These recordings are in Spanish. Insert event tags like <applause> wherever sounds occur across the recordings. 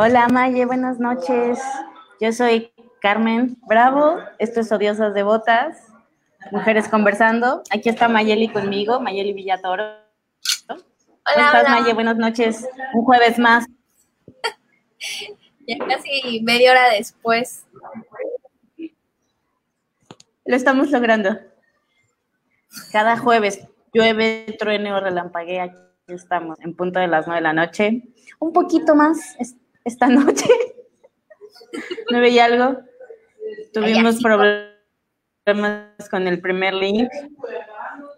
Hola Maye, buenas noches. Yo soy Carmen Bravo, esto es Odiosas Devotas, Mujeres Conversando. Aquí está Mayeli conmigo, Mayeli Villatoro. Hola, ¿Cómo estás, hola. Maye? Buenas noches. Un jueves más. Ya casi media hora después. Lo estamos logrando. Cada jueves llueve, truene o relampaguea. Aquí estamos, en punto de las nueve de la noche. Un poquito más esta noche. <laughs> Nueve y algo. Tuvimos problemas con el primer link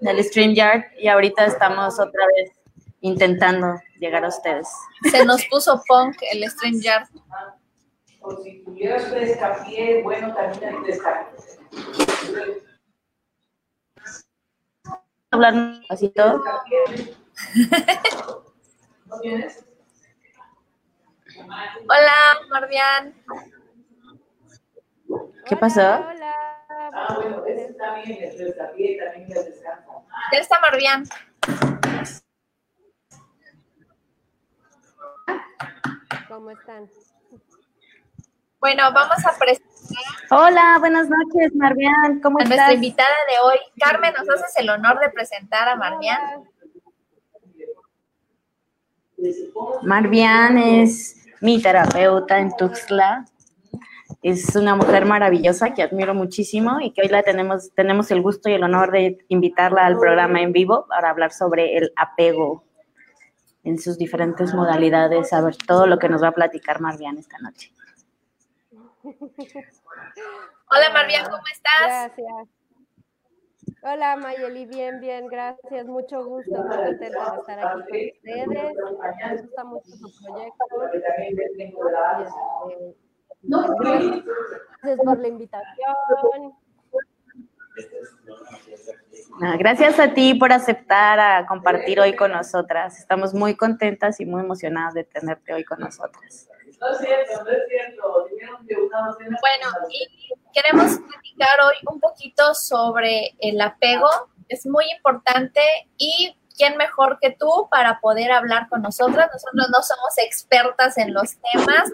del StreamYard y ahorita estamos otra vez intentando llegar a ustedes. Se nos puso punk el StreamYard. O si tuvieras frescapié, bueno, también hay frescapié. Hablar. ¿No tienes? <laughs> Hola, Marvian. ¿Qué pasó? Ah, bueno, ese está bien, frescapié también ya descansa. Ya está Marvian. ¿Cómo están? Bueno, vamos a presentar Hola, buenas noches, Marvian. ¿Cómo a nuestra invitada de hoy. Carmen, ¿nos haces el honor de presentar a Marvian? Marvian es mi terapeuta en Tuxtla. Es una mujer maravillosa que admiro muchísimo y que hoy la tenemos, tenemos el gusto y el honor de invitarla al programa en vivo para hablar sobre el apego en sus diferentes modalidades, a ver todo lo que nos va a platicar Marvian esta noche. Hola, Marvian, ¿cómo estás? Gracias. Hola Mayeli, bien, bien, gracias, mucho gusto, muy contenta de estar aquí con ustedes. Me gusta mucho su proyecto. Este, Gracias por la invitación. Ah, Gracias a ti por aceptar a compartir hoy con nosotras. Estamos muy contentas y muy emocionadas de tenerte hoy con nosotras. No es cierto, no es cierto. Una docena. Bueno, y queremos platicar hoy un poquito sobre el apego. Es muy importante y quién mejor que tú para poder hablar con nosotras. Nosotros no somos expertas en los temas,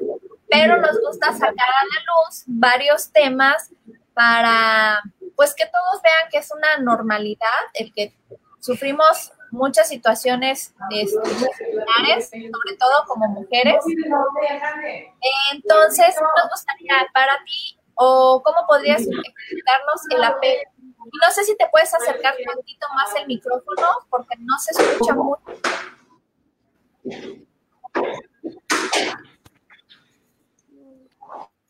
pero nos gusta sacar a la luz varios temas para pues que todos vean que es una normalidad el que sufrimos muchas situaciones este, similares, sobre todo como mujeres. Entonces, nos gustaría para ti, o cómo podrías explicarnos el apego. Y no sé si te puedes acercar un poquito más el micrófono, porque no se escucha mucho.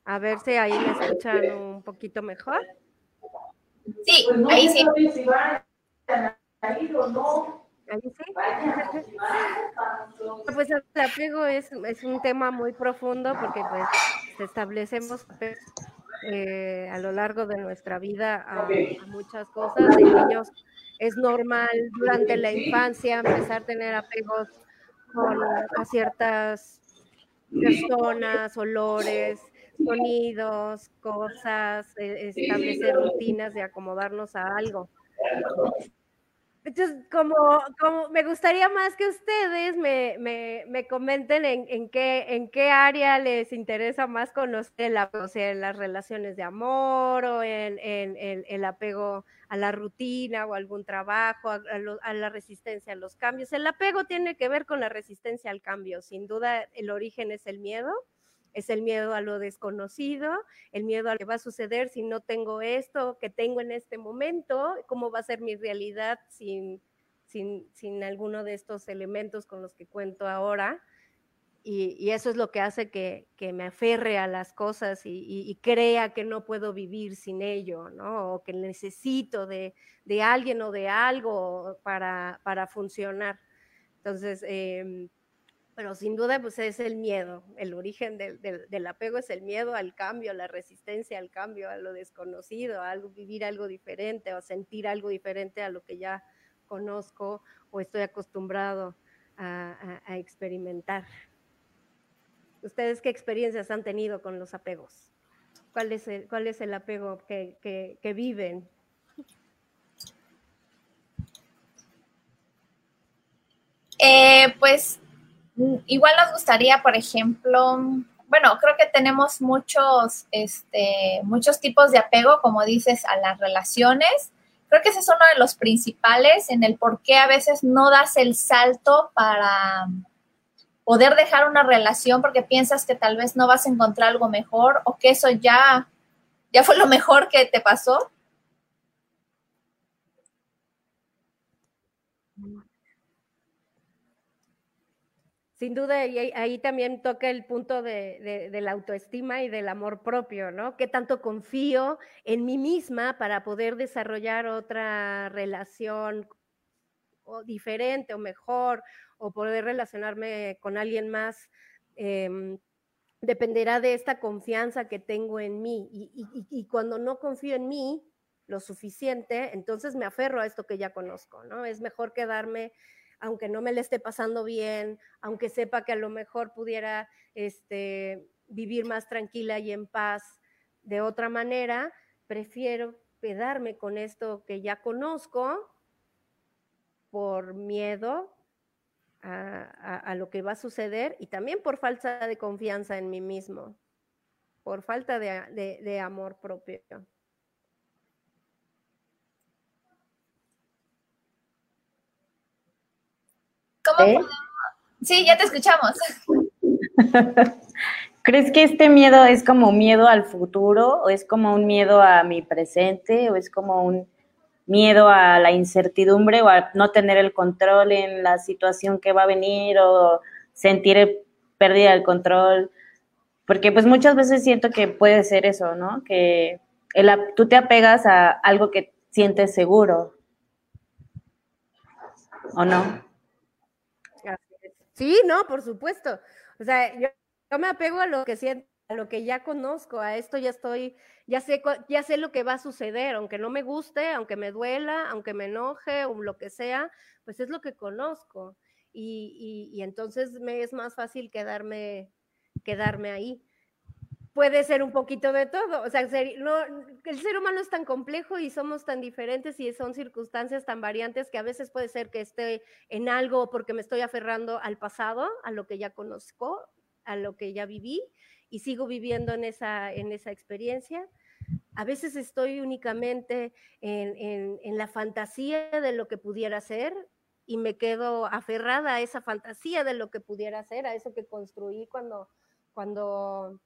A ver si ahí me escuchan un poquito mejor. Sí, no ahí sé sí. todavía si van a ir o no. Ahí sí. <laughs> Pues el apego es, un tema muy profundo porque pues establecemos eh, a lo largo de nuestra vida a, muchas cosas. De niños es normal durante la infancia empezar a tener apegos con a ciertas personas, olores, sonidos, cosas, eh, establecer rutinas de acomodarnos a algo. Entonces, como, como me gustaría más que ustedes me, me, me comenten en, en, qué, en qué área les interesa más conocer el o sea, en las relaciones de amor o en, en, en el apego a la rutina o algún trabajo, a, a, la resistencia a los cambios. El apego tiene que ver con la resistencia al cambio. Sin duda, el origen es el miedo es el miedo a lo desconocido, el miedo a lo que va a suceder si no tengo esto que tengo en este momento, cómo va a ser mi realidad sin, sin, sin alguno de estos elementos con los que cuento ahora. Y, y eso es lo que hace que, que, me aferre a las cosas y, crea que no puedo vivir sin ello, ¿no? O que necesito de, de alguien o de algo para, para funcionar. Entonces, eh, pero sin duda pues es el miedo, el origen del, del, apego es el miedo al cambio, la resistencia al cambio, a lo desconocido, a vivir algo diferente o sentir algo diferente a lo que ya conozco o estoy acostumbrado a, experimentar. ¿Ustedes qué experiencias han tenido con los apegos? ¿Cuál es el, cuál apego que, que, que viven? Eh, pues igual nos gustaría, por ejemplo, bueno, creo que tenemos muchos, este, muchos tipos de apego, como dices, a las relaciones. Creo que ese es uno de los principales en el por qué a veces no das el salto para poder dejar una relación porque piensas que tal vez no vas a encontrar algo mejor o que eso ya, ya fue lo mejor que te pasó. Sin duda, y ahí, también toca el punto de, la autoestima y del amor propio, ¿no? ¿Qué tanto confío en mí misma para poder desarrollar otra relación o diferente o mejor o poder relacionarme con alguien más? Eh, dependerá de esta confianza que tengo en mí. Y, y, y, cuando no confío en mí lo suficiente, entonces me aferro a esto que ya conozco, ¿no? Es mejor quedarme aunque no me le esté pasando bien, aunque sepa que a lo mejor pudiera este, vivir más tranquila y en paz de otra manera, prefiero quedarme con esto que ya conozco por miedo a, lo que va a suceder y también por falta de confianza en mí mismo, por falta de amor propio. ¿Cómo ¿Eh? podemos? Sí, ya te escuchamos. <laughs> ¿Crees que este miedo es como miedo al futuro o es como un miedo a mi presente o es como un miedo a la incertidumbre o a no tener el control en la situación que va a venir o sentir pérdida del control? Porque pues muchas veces siento que puede ser eso, ¿no? Que el, tú te apegas a algo que sientes seguro. ¿O no? Sí, no, por supuesto. O sea, yo, yo, me apego a lo que siento, a lo que ya conozco, a esto ya estoy, ya sé, ya sé lo que va a suceder, aunque no me guste, aunque me duela, aunque me enoje o lo que sea, pues es lo que conozco. Y, y, y entonces me es más fácil quedarme, quedarme ahí puede ser un poquito de todo. O sea, el ser humano es tan complejo y somos tan diferentes y son circunstancias tan variantes que a veces puede ser que esté en algo porque me estoy aferrando al pasado, a lo que ya conozco, a lo que ya viví y sigo viviendo en esa, en esa experiencia. A veces estoy únicamente en, en, en la fantasía de lo que pudiera ser y me quedo aferrada a esa fantasía de lo que pudiera ser, a eso que construí cuando, cuando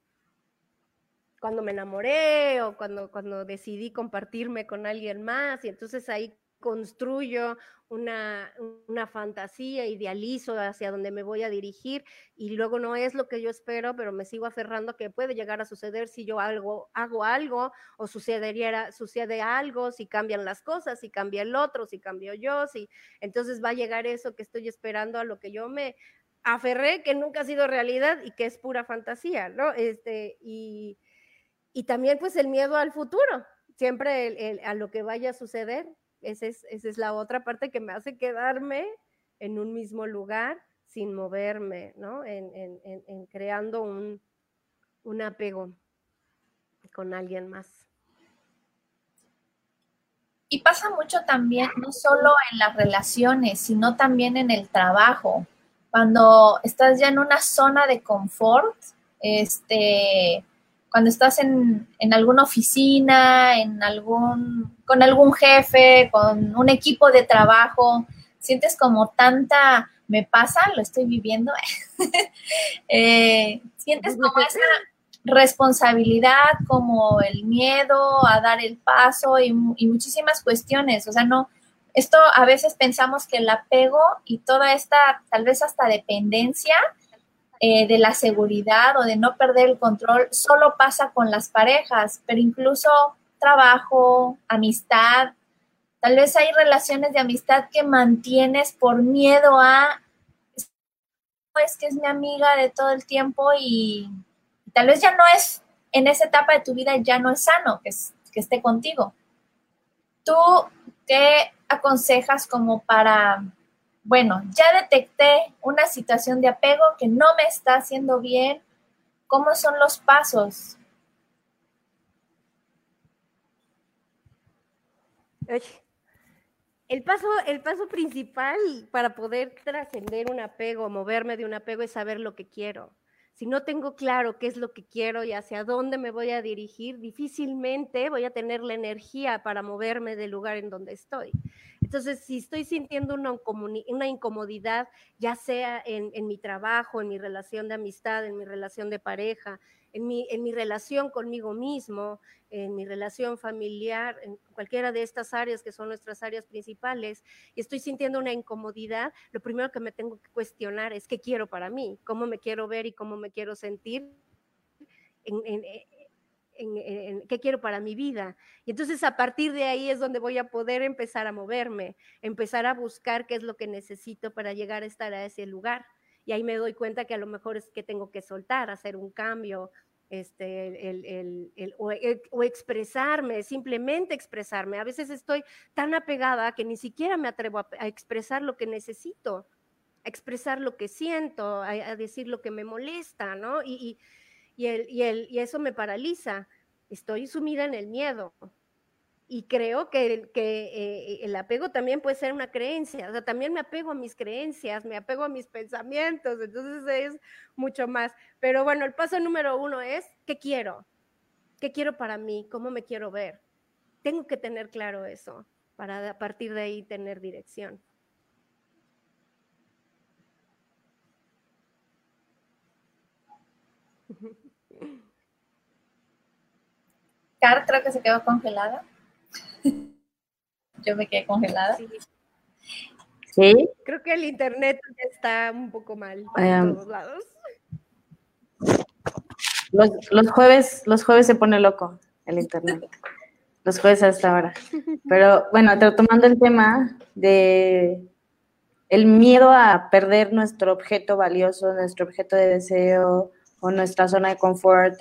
cuando me enamoré o cuando, cuando decidí compartirme con alguien más y entonces ahí construyo una, una, fantasía, idealizo hacia donde me voy a dirigir y luego no es lo que yo espero, pero me sigo aferrando que puede llegar a suceder si yo algo, hago algo o sucedería, sucede algo, si cambian las cosas, si cambia el otro, si cambio yo, si entonces va a llegar eso que estoy esperando a lo que yo me aferré, que nunca ha sido realidad y que es pura fantasía, ¿no? Este, y, y también pues el miedo al futuro, siempre a lo que vaya a suceder. Esa es, esa es la otra parte que me hace quedarme en un mismo lugar sin moverme, ¿no? En, en, en creando un, un apego con alguien más. Y pasa mucho también, no solo en las relaciones, sino también en el trabajo. Cuando estás ya en una zona de confort, este, cuando estás en, en, alguna oficina, en algún, con algún jefe, con un equipo de trabajo, sientes como tanta, me pasa, lo estoy viviendo, <laughs> eh, sientes como esa responsabilidad, como el miedo a dar el paso y, y muchísimas cuestiones, o sea, no, esto a veces pensamos que el apego y toda esta, tal vez hasta dependencia, eh, de la seguridad o de no perder el control solo pasa con las parejas, pero incluso trabajo, amistad, tal vez hay relaciones de amistad que mantienes por miedo a es que es mi amiga de todo el tiempo y tal vez ya no es, en esa etapa de tu vida ya no es sano que, que esté contigo. ¿Tú qué aconsejas como para, bueno, ya detecté una situación de apego que no me está haciendo bien? ¿Cómo son los pasos? El paso, el paso principal para poder trascender un apego, moverme de un apego, es saber lo que quiero. Si no tengo claro qué es lo que quiero y hacia dónde me voy a dirigir, difícilmente voy a tener la energía para moverme del lugar en donde estoy. Entonces, si estoy sintiendo una, incomodidad, ya sea en mi trabajo, en mi relación de amistad, en mi relación de pareja, en mi, relación conmigo mismo, en mi relación familiar, en cualquiera de estas áreas que son nuestras áreas principales, y estoy sintiendo una incomodidad, lo primero que me tengo que cuestionar es qué quiero para mí, cómo me quiero ver y cómo me quiero sentir. En, en, qué quiero para mi vida. Y entonces a partir de ahí es donde voy a poder empezar a moverme, empezar a buscar qué es lo que necesito para llegar a estar a ese lugar y ahí me doy cuenta que a lo mejor es que tengo que soltar, hacer un cambio, este, el, el, el, o, e, expresarme, simplemente expresarme. A veces estoy tan apegada que ni siquiera me atrevo a, expresar lo que necesito, a expresar lo que siento, a, decir lo que me molesta, ¿no? Y, y, y, y eso me paraliza. Estoy sumida en el miedo, y creo que, eh, el apego también puede ser una creencia, o sea, también me apego a mis creencias, me apego a mis pensamientos, entonces es mucho más. Pero bueno, el paso número uno es, ¿qué quiero? ¿Qué quiero para mí? ¿Cómo me quiero ver? Tengo que tener claro eso para a partir de ahí tener dirección. Car creo que se quedó congelada. <laughs> Yo me quedé congelada. Sí. Creo que el internet está un poco mal en todos lados. Los, los, jueves, los jueves se pone loco el internet. Los jueves hasta ahora. Pero bueno, retomando el tema de el miedo a perder nuestro objeto valioso, nuestro objeto de deseo o nuestra zona de confort,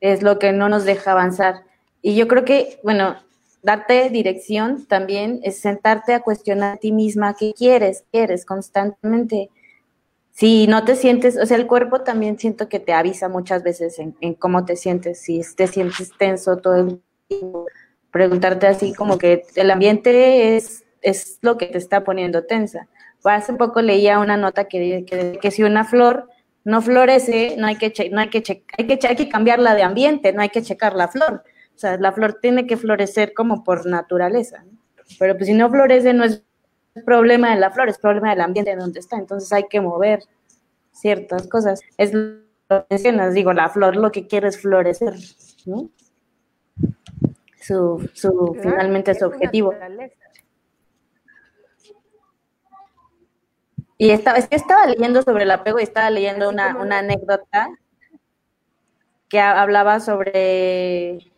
es lo que no nos deja avanzar. Y yo creo que, bueno, darte dirección también es sentarte a cuestionar a ti misma qué quieres, quieres constantemente. Si no te sientes, o sea, el cuerpo también siento que te avisa muchas veces en, cómo te sientes, si te sientes tenso todo el tiempo, preguntarte así como que el ambiente es, es lo que te está poniendo tensa. Hace poco leía una nota que, que, que si una flor no florece, no hay que, no hay que, hay que, hay que cambiarla de ambiente, no hay que checar la flor o sea, la flor tiene que florecer como por naturaleza, ¿no? Pero pues si no florece no es problema de la flor, es problema del ambiente donde está. Entonces hay que mover ciertas cosas. Es lo que mencionas, digo, la flor lo que quiere es florecer, ¿no? Su, su finalmente su objetivo. Y estaba, estaba leyendo sobre el apego y estaba leyendo una, una anécdota que hablaba sobre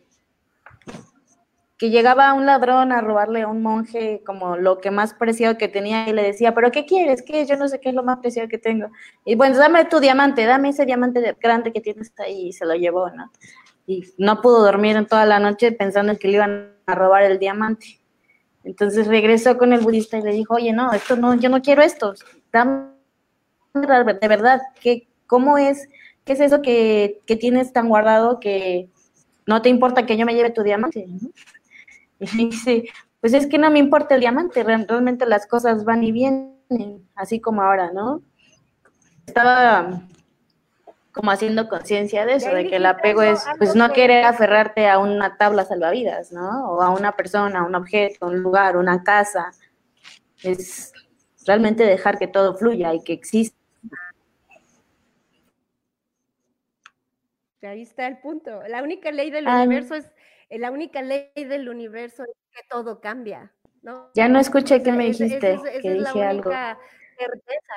que llegaba un ladrón a robarle a un monje como lo que más preciado que tenía y le decía, pero ¿qué quieres? ¿Qué? Yo no sé qué es lo más preciado que tengo. Y bueno, dame tu diamante, dame ese diamante grande que tienes ahí y se lo llevó, ¿no? Y no pudo dormir en toda la noche pensando en que le iban a robar el diamante. Entonces regresó con el budista y le dijo, oye, no, esto no, yo no quiero esto, dame de verdad, ¿qué, ¿cómo es? ¿Qué es eso que, que tienes tan guardado que no te importa que yo me lleve tu diamante? Y dice, pues es que no me importa el diamante, realmente las cosas van y vienen, así como ahora, ¿no? Estaba como haciendo conciencia de eso, de que el apego es, pues no querer aferrarte a una tabla salvavidas, ¿no? O a una persona, a un objeto, un lugar, una casa. Es realmente dejar que todo fluya y que exista. Ahí está el punto. La única ley del universo es la única ley del universo es que todo cambia, ¿no? Ya no escuché qué me dijiste, esa, esa, que dije es la algo. Certeza.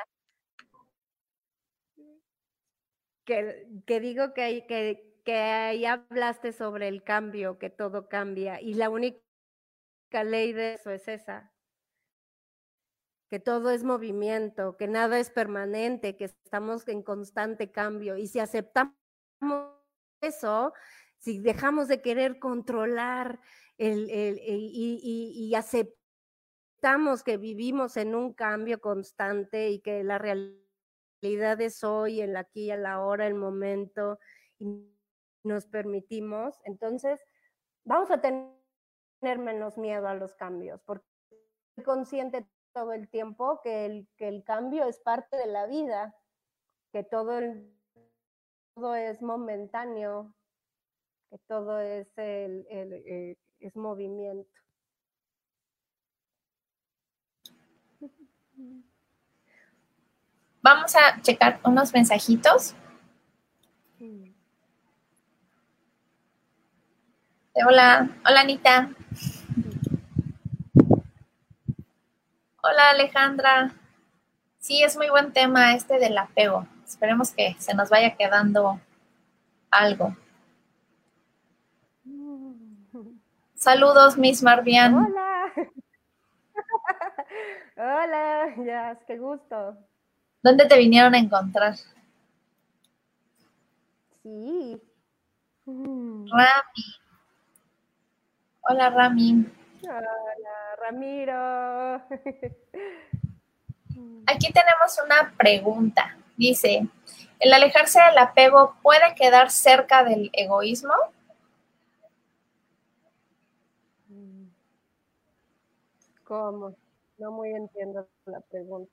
Que, que digo que, que, que ahí hablaste sobre el cambio, que todo cambia, y la única ley de eso es esa. que todo es movimiento, que nada es permanente, que estamos en constante cambio. Y si aceptamos eso, si dejamos de querer controlar el, y, aceptamos que vivimos en un cambio constante y que la realidad es hoy, el aquí, el ahora, el momento, y nos permitimos, entonces vamos a tener menos miedo a los cambios, porque soy consciente todo el tiempo que el, que el cambio es parte de la vida, que todo, todo es momentáneo, que todo es, el, eh, es movimiento. Vamos a checar unos mensajitos. Hola, hola Anita. Hola Alejandra. Sí, es muy buen tema este del apego. Esperemos que se nos vaya quedando algo. Saludos, Miss Marvian. Hola. <laughs> Hola, ya, qué gusto. ¿Dónde te vinieron a encontrar? Sí. Rami. Hola, Rami. Hola, Ramiro. <laughs> Aquí tenemos una pregunta. Dice, ¿el alejarse del apego puede quedar cerca del egoísmo? ¿Cómo? No muy entiendo la pregunta.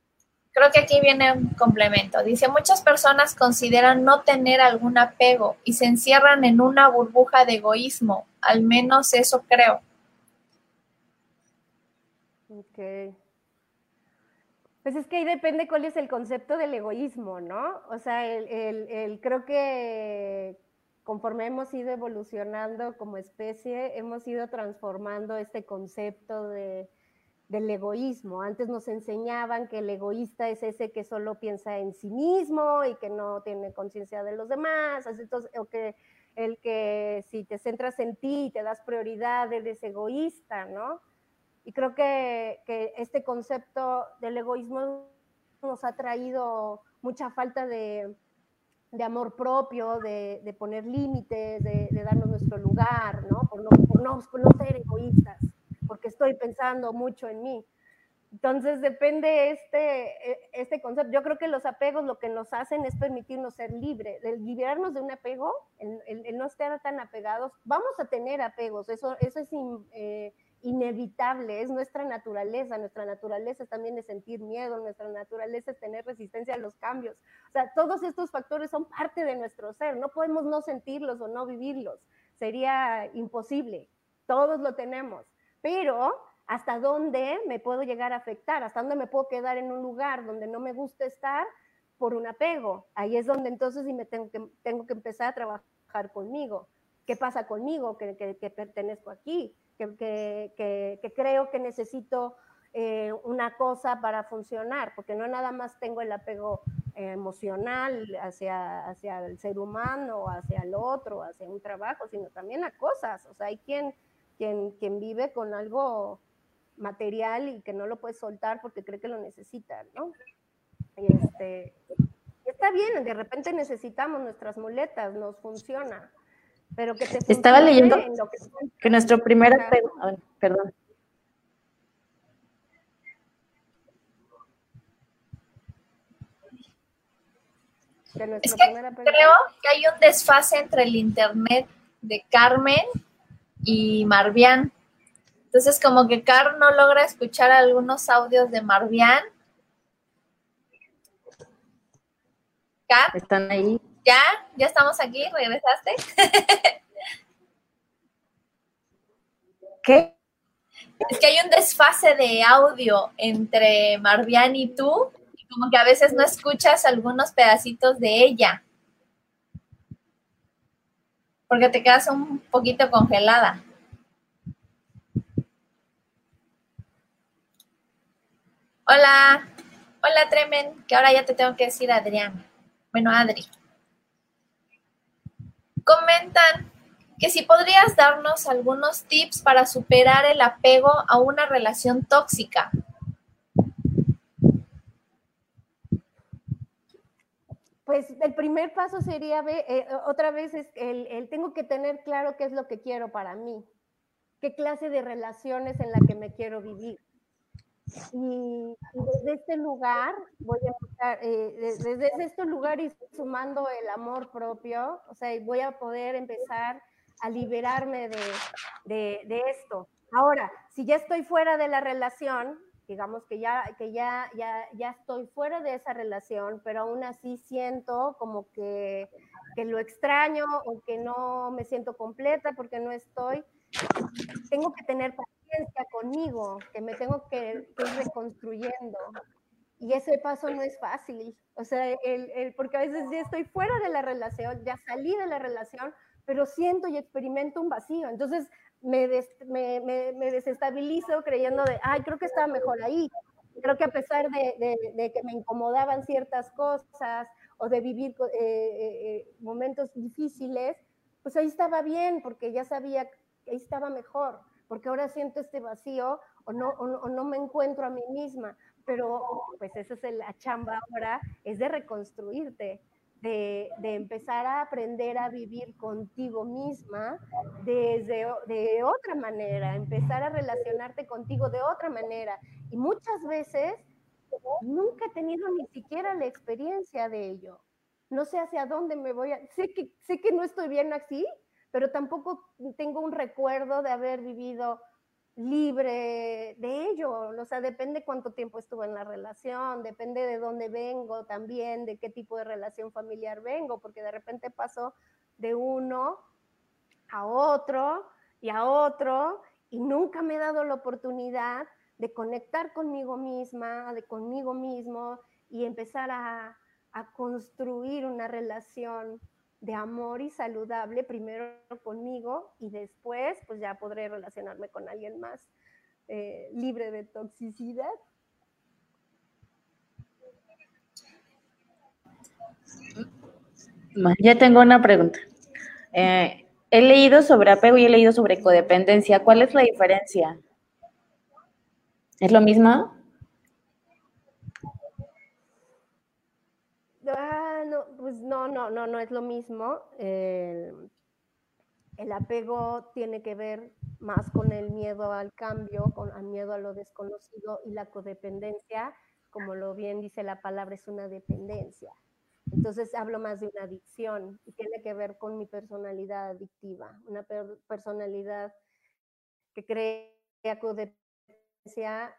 Creo que aquí viene un complemento. Dice, muchas personas consideran no tener algún apego y se encierran en una burbuja de egoísmo. Al menos eso creo. Ok. Pues es que ahí depende cuál es el concepto del egoísmo, ¿no? O sea, el, creo que conforme hemos ido evolucionando como especie, hemos ido transformando este concepto de, del egoísmo. Antes nos enseñaban que el egoísta es ese que solo piensa en sí mismo y que no tiene conciencia de los demás, entonces, o que el que si te centras en ti y te das prioridad eres egoísta, ¿no? Y creo que, este concepto del egoísmo nos ha traído mucha falta de, amor propio, de, poner límites, de, darnos nuestro lugar, ¿no? Por, no, por no ser egoístas, porque estoy pensando mucho en mí. Entonces depende este, e, este concepto. Yo creo que los apegos lo que nos hacen es permitirnos ser libres, el liberarnos de un apego, el, no estar tan apegados. Vamos a tener apegos, eso, eso es eh, inevitable, es nuestra naturaleza. Nuestra naturaleza también es sentir miedo, nuestra naturaleza es tener resistencia a los cambios. O sea, todos estos factores son parte de nuestro ser, no podemos no sentirlos o no vivirlos. Sería imposible, todos lo tenemos, pero hasta dónde me puedo llegar a afectar, hasta dónde me puedo quedar en un lugar donde no me gusta estar por un apego. Ahí es donde entonces sí me tengo que, tengo que empezar a trabajar conmigo. ¿Qué pasa conmigo que, pertenezco aquí? Que, creo que necesito eh, una cosa para funcionar, porque no nada más tengo el apego emocional hacia, hacia el ser humano, hacia el otro, hacia un trabajo, sino también a cosas. O sea, hay quien, quien, quien vive con algo material y que no lo puede soltar porque cree que lo necesita, ¿no? Y este, está bien, de repente necesitamos nuestras muletas, nos funciona, pero que te Estaba leyendo que, nuestro primer apego, perdón. es que creo que hay un desfase entre el internet de Carmen y Marvián. Entonces, como que Car no logra escuchar algunos audios de Marvián. Car. ¿Están ahí? ¿Ya? ¿Ya estamos aquí? ¿Regresaste? <laughs> ¿Qué? Es que hay un desfase de audio entre Marvián y tú, y como que a veces no escuchas algunos pedacitos de ella. Porque te quedas un poquito congelada. Hola, hola Tremen, que ahora ya te tengo que decir Adrián. Bueno, Adri. Comentan que si podrías darnos algunos tips para superar el apego a una relación tóxica. Pues el primer paso sería, eh, otra vez, es el, tengo que tener claro qué es lo que quiero para mí, qué clase de relaciones en la que me quiero vivir. Y, desde este lugar voy a empezar, eh, desde este lugar y sumando el amor propio, o sea, voy a poder empezar a liberarme de, de esto. Ahora, si ya estoy fuera de la relación, digamos que ya, que ya, ya, ya estoy fuera de esa relación, pero aún así siento como que, que lo extraño o que no me siento completa porque no estoy, tengo que tener paciencia conmigo, que me tengo que, ir reconstruyendo. Y ese paso no es fácil, o sea, el, el, porque a veces ya estoy fuera de la relación, ya salí de la relación, pero siento y experimento un vacío. Entonces, me, desestabilizo creyendo de, ay, creo que estaba mejor ahí. Creo que a pesar de, que me incomodaban ciertas cosas o de vivir eh, eh, momentos difíciles, pues ahí estaba bien, porque ya sabía que ahí estaba mejor, porque ahora siento este vacío o no, o no, me encuentro a mí misma. Pero pues esa es la chamba ahora, es de reconstruirte, de, empezar a aprender a vivir contigo misma desde de otra manera, empezar a relacionarte contigo de otra manera. Y muchas veces nunca he tenido ni siquiera la experiencia de ello. No sé hacia dónde me voy. Sé que, sé que no estoy bien así, pero tampoco tengo un recuerdo de haber vivido libre de ello, o sea, depende cuánto tiempo estuve en la relación, depende de dónde vengo también, de qué tipo de relación familiar vengo, porque de repente paso de uno a otro y a otro y nunca me he dado la oportunidad de conectar conmigo misma, de conmigo mismo y empezar a, a construir una relación de amor y saludable, primero conmigo y después pues ya podré relacionarme con alguien más eh, libre de toxicidad. Ya tengo una pregunta. Eh, he leído sobre apego y he leído sobre codependencia. ¿Cuál es la diferencia? ¿Es lo mismo? Ah, no, pues no, no, no, no es lo mismo. el apego tiene que ver más con el miedo al cambio, con el miedo a lo desconocido y la codependencia, como lo bien dice la palabra, es una dependencia. Entonces hablo más de una adicción y tiene que ver con mi personalidad adictiva, una personalidad que crea codependencia,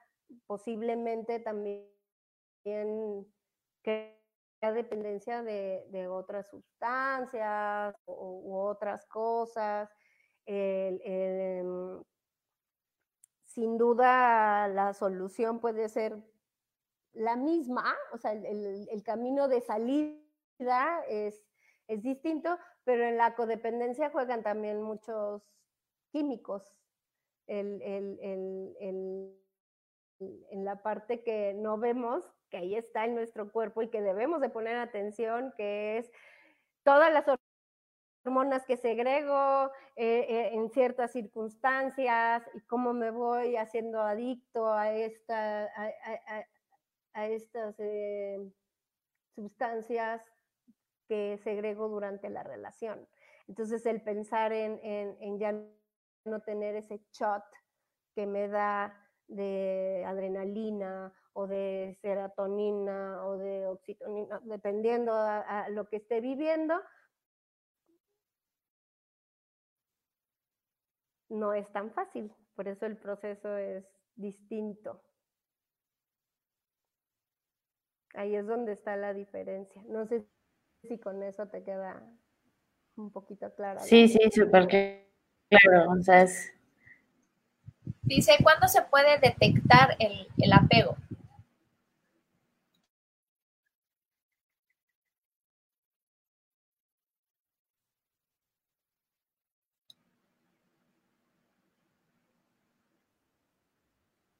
posiblemente también que dependencia de, otras sustancias u, otras cosas. Sin duda la solución puede ser la misma, o sea, el, camino de salida es, es, distinto, pero en la codependencia juegan también muchos químicos. En la parte que no vemos, que ahí está en nuestro cuerpo y que debemos de poner atención, que es todas las hormonas que segrego eh, eh, en ciertas circunstancias y cómo me voy haciendo adicto a, esta, a, estas eh, sustancias que segrego durante la relación. Entonces el pensar en, en, en ya no tener ese shot que me da de adrenalina o de serotonina o de oxitonina, dependiendo a, lo que esté viviendo, no es tan fácil. Por eso el proceso es distinto. Ahí es donde está la diferencia. No sé si con eso te queda un poquito claro. Sí, sí, súper claro. O sea, Dice, ¿cuándo se puede detectar el, apego?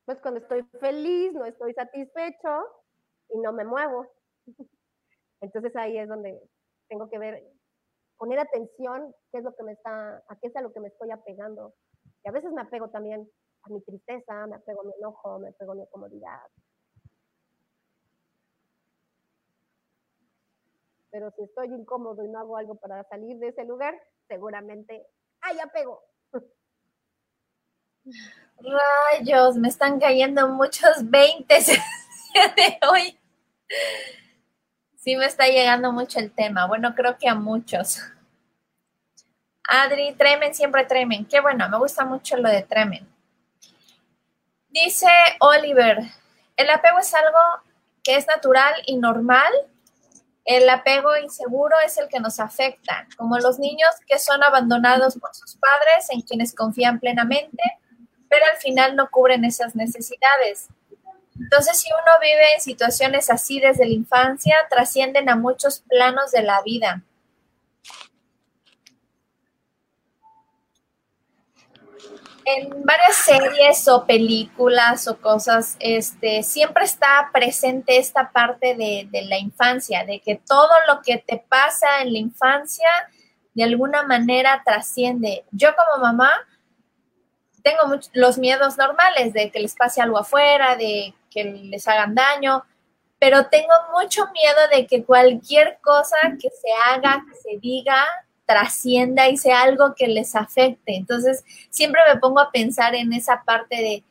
Pues cuando estoy feliz, no estoy satisfecho y no me muevo. Entonces ahí es donde tengo que ver, poner atención qué es lo que me está, a qué es a lo que me estoy apegando. Y a veces me apego también a mi tristeza, me apego a mi enojo, me apego a mi comodidad. pero si estoy incómodo y no hago algo para salir de ese lugar, seguramente hay apego. Rayos, me están cayendo muchos 20 de hoy. Sí me está llegando mucho el tema. Bueno, creo que a muchos. Adri, tremen, siempre tremen. Qué bueno, me gusta mucho lo de tremen. Dice Oliver, el apego es algo que es natural y normal. El apego inseguro es el que nos afecta, como los niños que son abandonados por sus padres, en quienes confían plenamente, pero al final no cubren esas necesidades. Entonces, si uno vive en situaciones así desde la infancia, trascienden a muchos planos de la vida. En varias series o películas o cosas, este, siempre está presente esta parte de, de, la infancia, de que todo lo que te pasa en la infancia de alguna manera trasciende. Yo como mamá tengo los miedos normales de que les pase algo afuera, de que les hagan daño, pero tengo mucho miedo de que cualquier cosa que se haga, que se diga, trascienda y sea algo que les afecte. Entonces, siempre me pongo a pensar en esa parte de,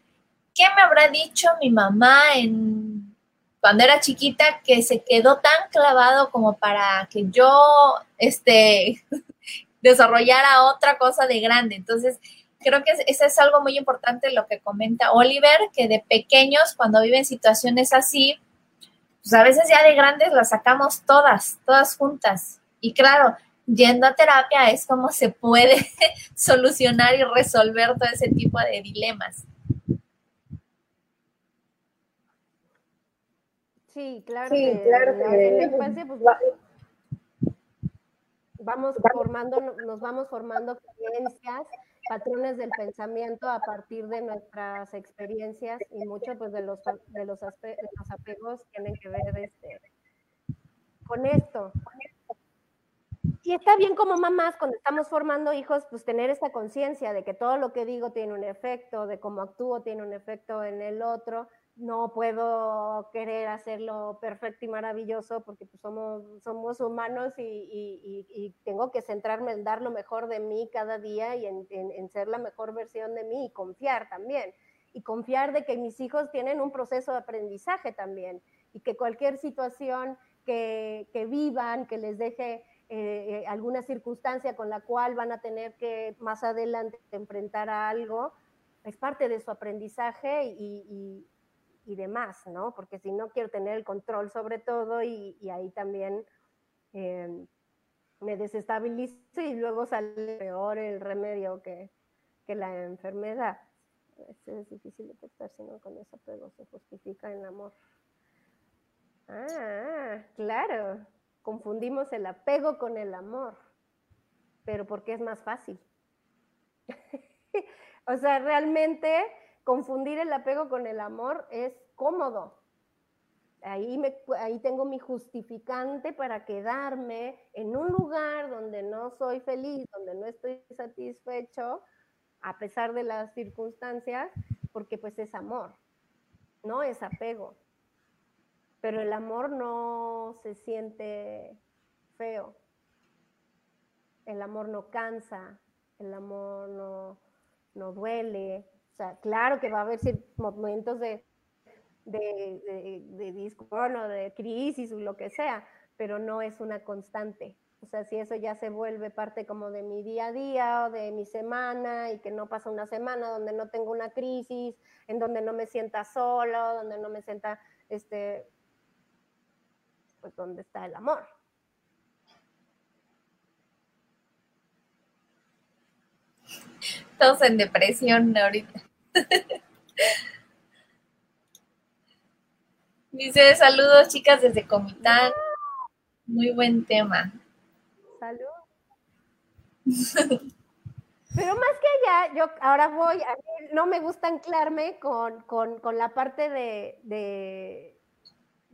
¿qué me habrá dicho mi mamá en cuando era chiquita que se quedó tan clavado como para que yo este, <laughs> desarrollara otra cosa de grande? Entonces, creo que eso es algo muy importante lo que comenta Oliver, que de pequeños, cuando viven situaciones así, pues a veces ya de grandes las sacamos todas, todas juntas. Y claro, yendo a terapia es como se puede <laughs> solucionar y resolver todo ese tipo de dilemas. Sí, claro. Sí, claro que, pues, vamos formando, nos vamos formando creencias, patrones del pensamiento a partir de nuestras experiencias y mucho pues de los de los, los apegos tienen que ver este, con esto. Y está bien como mamás, cuando estamos formando hijos, pues tener esta conciencia de que todo lo que digo tiene un efecto, de cómo actúo tiene un efecto en el otro. No puedo querer hacerlo perfecto y maravilloso porque pues, somos, somos humanos y, tengo que centrarme en dar lo mejor de mí cada día y en, ser la mejor versión de mí y confiar también. Y confiar de que mis hijos tienen un proceso de aprendizaje también y que cualquier situación que, que vivan, que les deje eh, alguna circunstancia con la cual van a tener que más adelante enfrentar a algo, es parte de su aprendizaje y, y, demás, ¿no? Porque si no quiero tener el control sobre todo y, ahí también em, me desestabilizo y luego sale peor el remedio que, que la enfermedad. Es difícil de detectar, sino con ese apego se justifica el amor. Ah, claro confundimos el apego con el amor, pero porque es más fácil. <laughs> o sea, realmente confundir el apego con el amor es cómodo. Ahí, me, ahí tengo mi justificante para quedarme en un lugar donde no soy feliz, donde no estoy satisfecho, a pesar de las circunstancias, porque pues es amor, no es apego pero el amor no se siente feo. El amor no cansa, el amor no, no duele. O sea, claro que va a haber momentos de, de, de, de de crisis o lo que sea, pero no es una constante. O sea, si eso ya se vuelve parte como de mi día a día o de mi semana y que no pasa una semana donde no tengo una crisis, en donde no me sienta solo, donde no me sienta este, pues ¿dónde está el amor? Todos en depresión ahorita. <laughs> Dice, saludos chicas desde Comitán. Muy buen tema. Salud. <laughs> Pero más que allá, yo ahora voy, a mí no me gusta anclarme con, la parte de, de,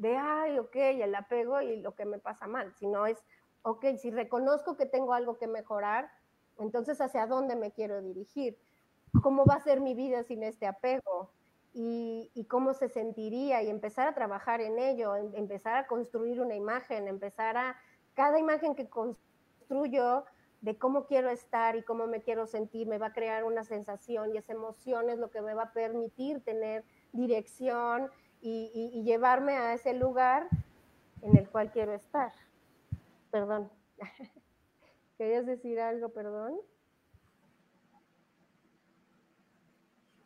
ay, ok, el apego y lo que me pasa mal, sino es, ok, si reconozco que tengo algo que mejorar, entonces hacia dónde me quiero dirigir, cómo va a ser mi vida sin este apego y, y cómo se sentiría y empezar a trabajar en ello, em, empezar a construir una imagen, empezar a, cada imagen que construyo de cómo quiero estar y cómo me quiero sentir me va a crear una sensación y esa emoción es lo que me va a permitir tener dirección y, y llevarme a ese lugar en el cual quiero estar. Perdón. <laughs> ¿Querías decir algo, perdón?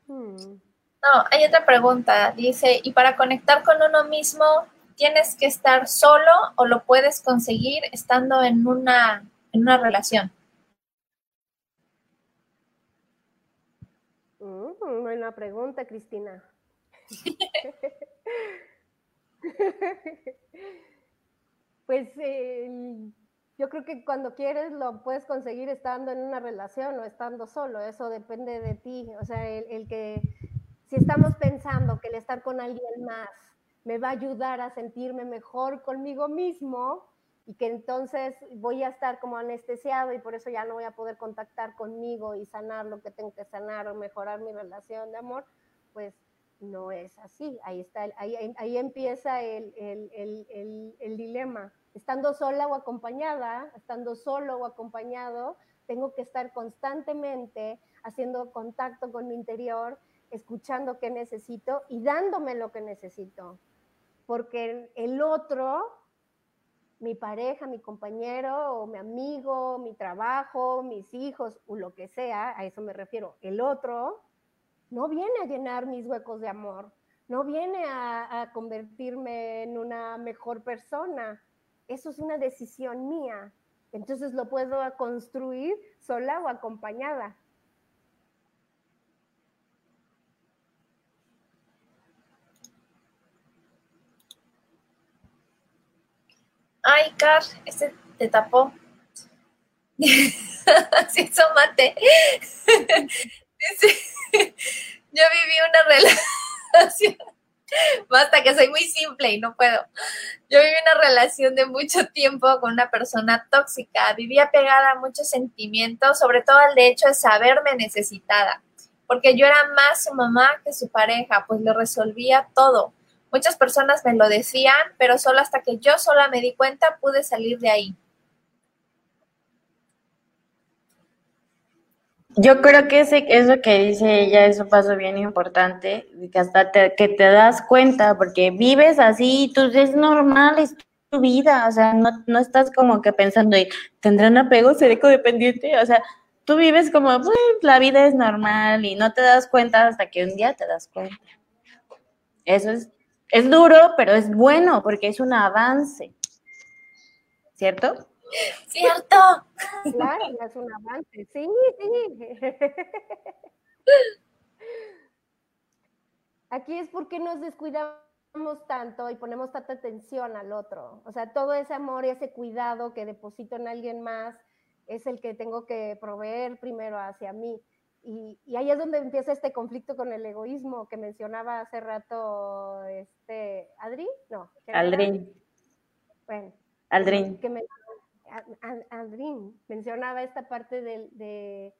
Hmm. No, hay otra pregunta. Dice, ¿y para conectar con uno mismo tienes que estar solo o lo puedes conseguir estando en una, en una relación? Mm, buena pregunta, Cristina. <laughs> pues yo creo que cuando quieres lo puedes conseguir estando en una relación o estando solo, eso depende de ti. O sea, el, que si estamos pensando que el estar con alguien más me va a ayudar a sentirme mejor conmigo mismo y que entonces voy a estar como anestesiado y por eso ya no voy a poder contactar conmigo y sanar lo que tengo que sanar o mejorar mi relación de amor, pues no es así. Ahí, está, ahí, ahí empieza el, el, dilema. Estando sola o acompañada, estando solo o acompañado, tengo que estar constantemente haciendo contacto con mi interior, escuchando qué necesito y dándome lo que necesito. Porque el otro, mi pareja, mi compañero mi amigo, mi trabajo, mis hijos o lo que sea, a eso me refiero, el otro no viene a llenar mis huecos de amor, no viene a, convertirme en una mejor persona. Eso es una decisión mía. Entonces lo puedo construir sola o acompañada. Ay, Car, este te tapó. <laughs> sí, eso mate. <laughs> Yo viví una <laughs> relación, basta que soy muy simple y no puedo. Yo viví una relación de mucho tiempo con una persona tóxica, vivía pegada a muchos sentimientos, sobre todo al hecho de saberme necesitada, porque yo era más su mamá que su pareja, pues lo resolvía todo. Muchas personas me lo decían, pero solo hasta que yo sola me di cuenta pude salir de ahí. Yo creo que ese, eso que dice ella es un paso bien importante, que hasta te, que te das cuenta, porque vives así, tú es normal, es tu vida, o sea, no, no estás como que pensando, ¿tendrán apego? ¿Seré codependiente? O sea, tú vives como, pues, la vida es normal y no te das cuenta hasta que un día te das cuenta. Eso es, es duro, pero es bueno, porque es un avance, ¿cierto? ¿Cierto? Claro, es un avance, sí, sí. Aquí es porque nos descuidamos tanto y ponemos tanta atención al otro. O sea, todo ese amor y ese cuidado que deposito en alguien más es el que tengo que proveer primero hacia mí. Y, y, ahí es donde empieza este conflicto con el egoísmo que mencionaba hace rato este Adri, no, Aldrin. Bueno, Aldrin. Que me, Andrín mencionaba esta parte de,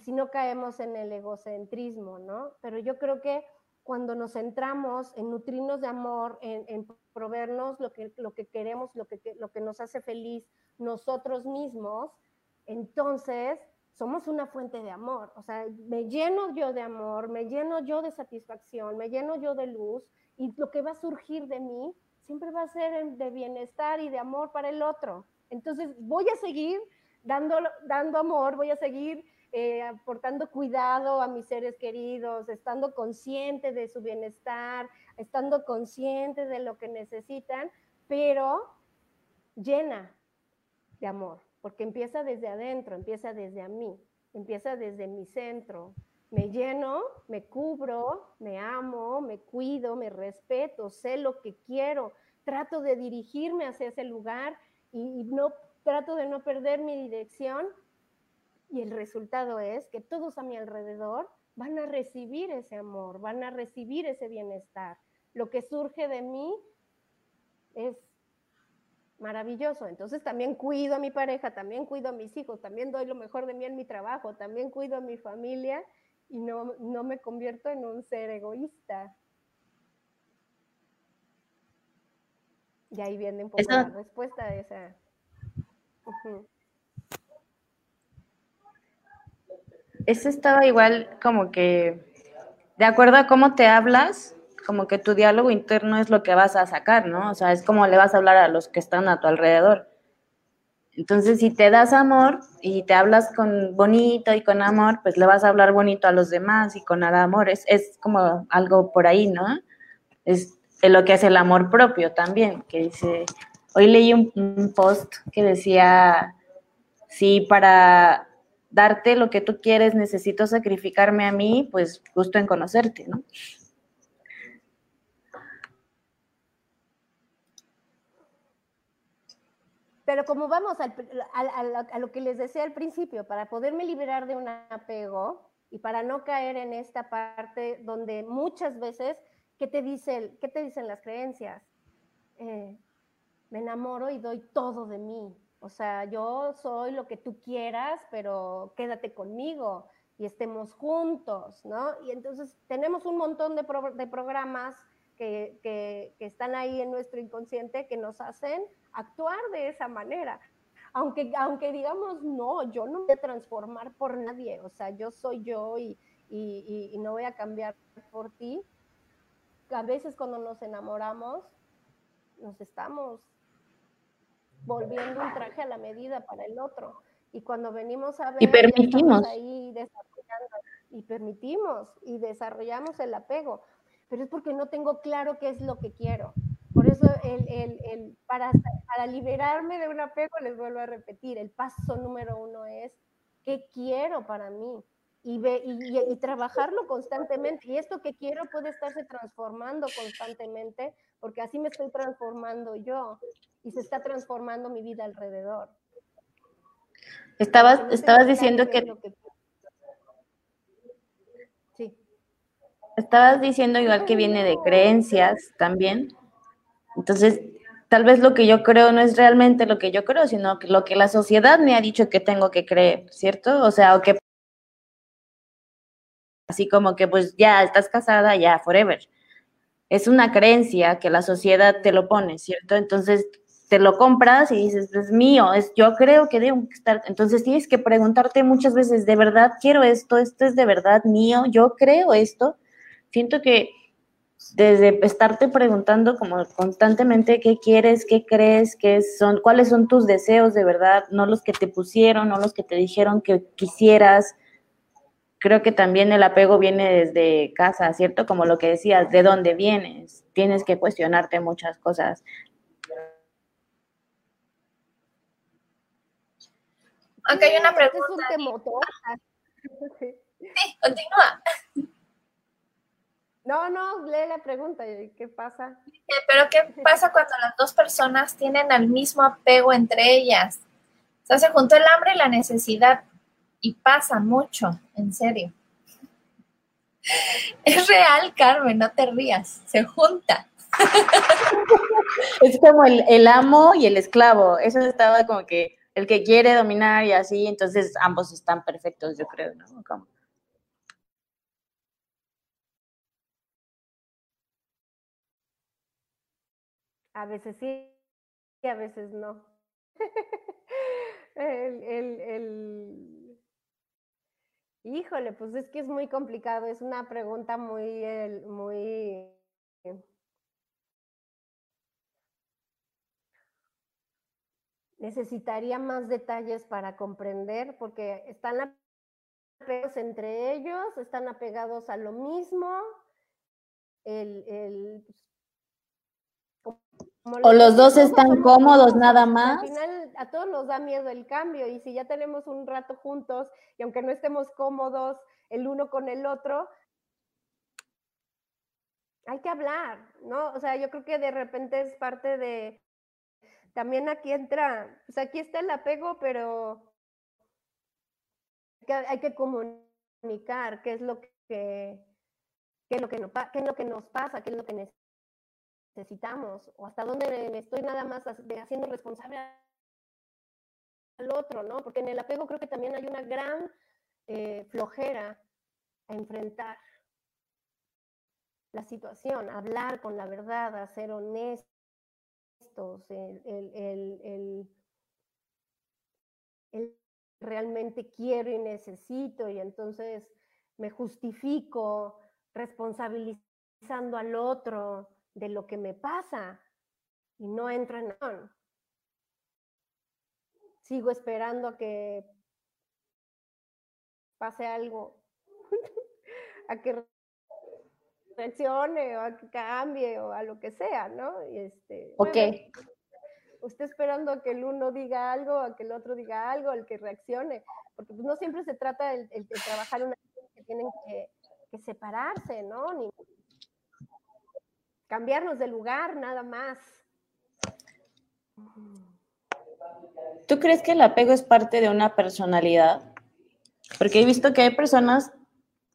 si no caemos en el egocentrismo, ¿no? Pero yo creo que cuando nos centramos en nutrirnos de amor, en, en proveernos lo que, lo que queremos, lo que, lo que nos hace feliz nosotros mismos, entonces somos una fuente de amor. O sea, me lleno yo de amor, me lleno yo de satisfacción, me lleno yo de luz y lo que va a surgir de mí siempre va a ser de bienestar y de amor para el otro. Entonces voy a seguir dando, dando amor, voy a seguir eh, aportando cuidado a mis seres queridos, estando consciente de su bienestar, estando consciente de lo que necesitan, pero llena de amor, porque empieza desde adentro, empieza desde a mí, empieza desde mi centro. Me lleno, me cubro, me amo, me cuido, me respeto, sé lo que quiero, trato de dirigirme hacia ese lugar y, no trato de no perder mi dirección y el resultado es que todos a mi alrededor van a recibir ese amor, van a recibir ese bienestar. Lo que surge de mí es maravilloso. Entonces también cuido a mi pareja, también cuido a mis hijos, también doy lo mejor de mí en mi trabajo, también cuido a mi familia y no, no me convierto en un ser egoísta. Y ahí viene un poco la respuesta de esa Ujú. Ese estaba igual como que, de acuerdo a cómo te hablas, como que tu diálogo interno es lo que vas a sacar, ¿no? O sea, es como le vas a hablar a los que están a tu alrededor. Entonces, si te das amor y te hablas con bonito y con amor, pues le vas a hablar bonito a los demás y con amor. Es, es como algo por ahí, ¿no? Es lo que es el amor propio también, que dice, hoy leí un, post que decía, sí, para darte lo que tú quieres necesito sacrificarme a mí, pues gusto en conocerte, ¿no? Pero como vamos al- al- al- a, lo que les decía al principio, para poderme liberar de un apego y para no caer en esta parte donde muchas veces, ¿qué te, dice, qué te dicen las creencias? Eh, me enamoro y doy todo de mí. O sea, yo soy lo que tú quieras, pero quédate conmigo y estemos juntos, ¿no? Y entonces tenemos un montón de, pro- de programas que, que, que están ahí en nuestro inconsciente que nos hacen actuar de esa manera. Aunque, aunque digamos, no, yo no voy a transformar por nadie, o sea, yo soy yo y, y, y- y no voy a cambiar por ti. A veces cuando nos enamoramos, nos estamos volviendo un traje a la medida para el otro. Y cuando venimos a ver, Y permitimos. ahí desarrollando, y permitimos y desarrollamos el apego. Pero es porque no tengo claro qué es lo que quiero. Por eso, el, el, el, para, para liberarme de un apego, les vuelvo a repetir, el paso número uno es qué quiero para mí y, ve, y, y, trabajarlo constantemente. Y esto que quiero puede estarse transformando constantemente, porque así me estoy transformando yo y se está transformando mi vida alrededor. Estabas, estabas diciendo que, que... Sí. Estabas diciendo igual que viene de creencias también. Entonces, tal vez lo que yo creo no es realmente lo que yo creo, sino que lo que la sociedad me ha dicho que tengo que creer, ¿cierto? O sea, o que así como que pues ya estás casada, ya forever. Es una creencia que la sociedad te lo pone, ¿cierto? Entonces te lo compras y dices, es mío, es yo creo que debo estar. Entonces tienes que preguntarte muchas veces, ¿de verdad quiero esto? ¿Esto es de verdad mío? ¿Yo creo esto? Siento que desde estarte preguntando como constantemente qué quieres, qué crees, qué son, cuáles son tus deseos de verdad, no los que te pusieron, no los que te dijeron que quisieras. Creo que también el apego viene desde casa, ¿cierto? Como lo que decías, ¿de dónde vienes? Tienes que cuestionarte muchas cosas. Aunque hay una pregunta. Es un motor. Sí, continúa. No, no, lee la pregunta, ¿qué pasa? Pero ¿qué pasa cuando las dos personas tienen el mismo apego entre ellas? O sea, se juntó el hambre y la necesidad y pasa mucho, en serio. Es real, Carmen, no te rías, se junta. Es como el, el amo y el esclavo, eso estaba como que el que quiere dominar y así, entonces ambos están perfectos, yo creo, ¿no? Como... A veces sí y a veces no. <laughs> el, el, el... Híjole, pues es que es muy complicado, es una pregunta muy, muy... Necesitaría más detalles para comprender, porque están apegados entre ellos, están apegados a lo mismo, el, el o los dos están cómodos nada más. Al final a todos nos da miedo el cambio y si ya tenemos un rato juntos y aunque no estemos cómodos el uno con el otro, hay que hablar, ¿no? O sea, yo creo que de repente es parte de, también aquí entra, pues aquí está el apego, pero hay que comunicar qué es lo que, qué es lo que, no, qué es lo que nos pasa, qué es lo que necesitamos o hasta dónde estoy nada más haciendo responsable al otro, ¿no? Porque en el apego creo que también hay una gran eh, flojera a enfrentar la situación, a hablar con la verdad, a ser honestos, el, el, el, el realmente quiero y necesito y entonces me justifico responsabilizando al otro de lo que me pasa y no entro en sigo esperando a que pase algo, <laughs> a que reaccione o a que cambie o a lo que sea, ¿no? Y este, ok. usted esperando a que el uno diga algo, a que el otro diga algo, el que reaccione, porque pues, no siempre se trata de, trabajar una que tienen que, que separarse, ¿no? Ni cambiarnos de lugar, nada más. ¿Tú crees que el apego es parte de una personalidad? Porque he visto que hay personas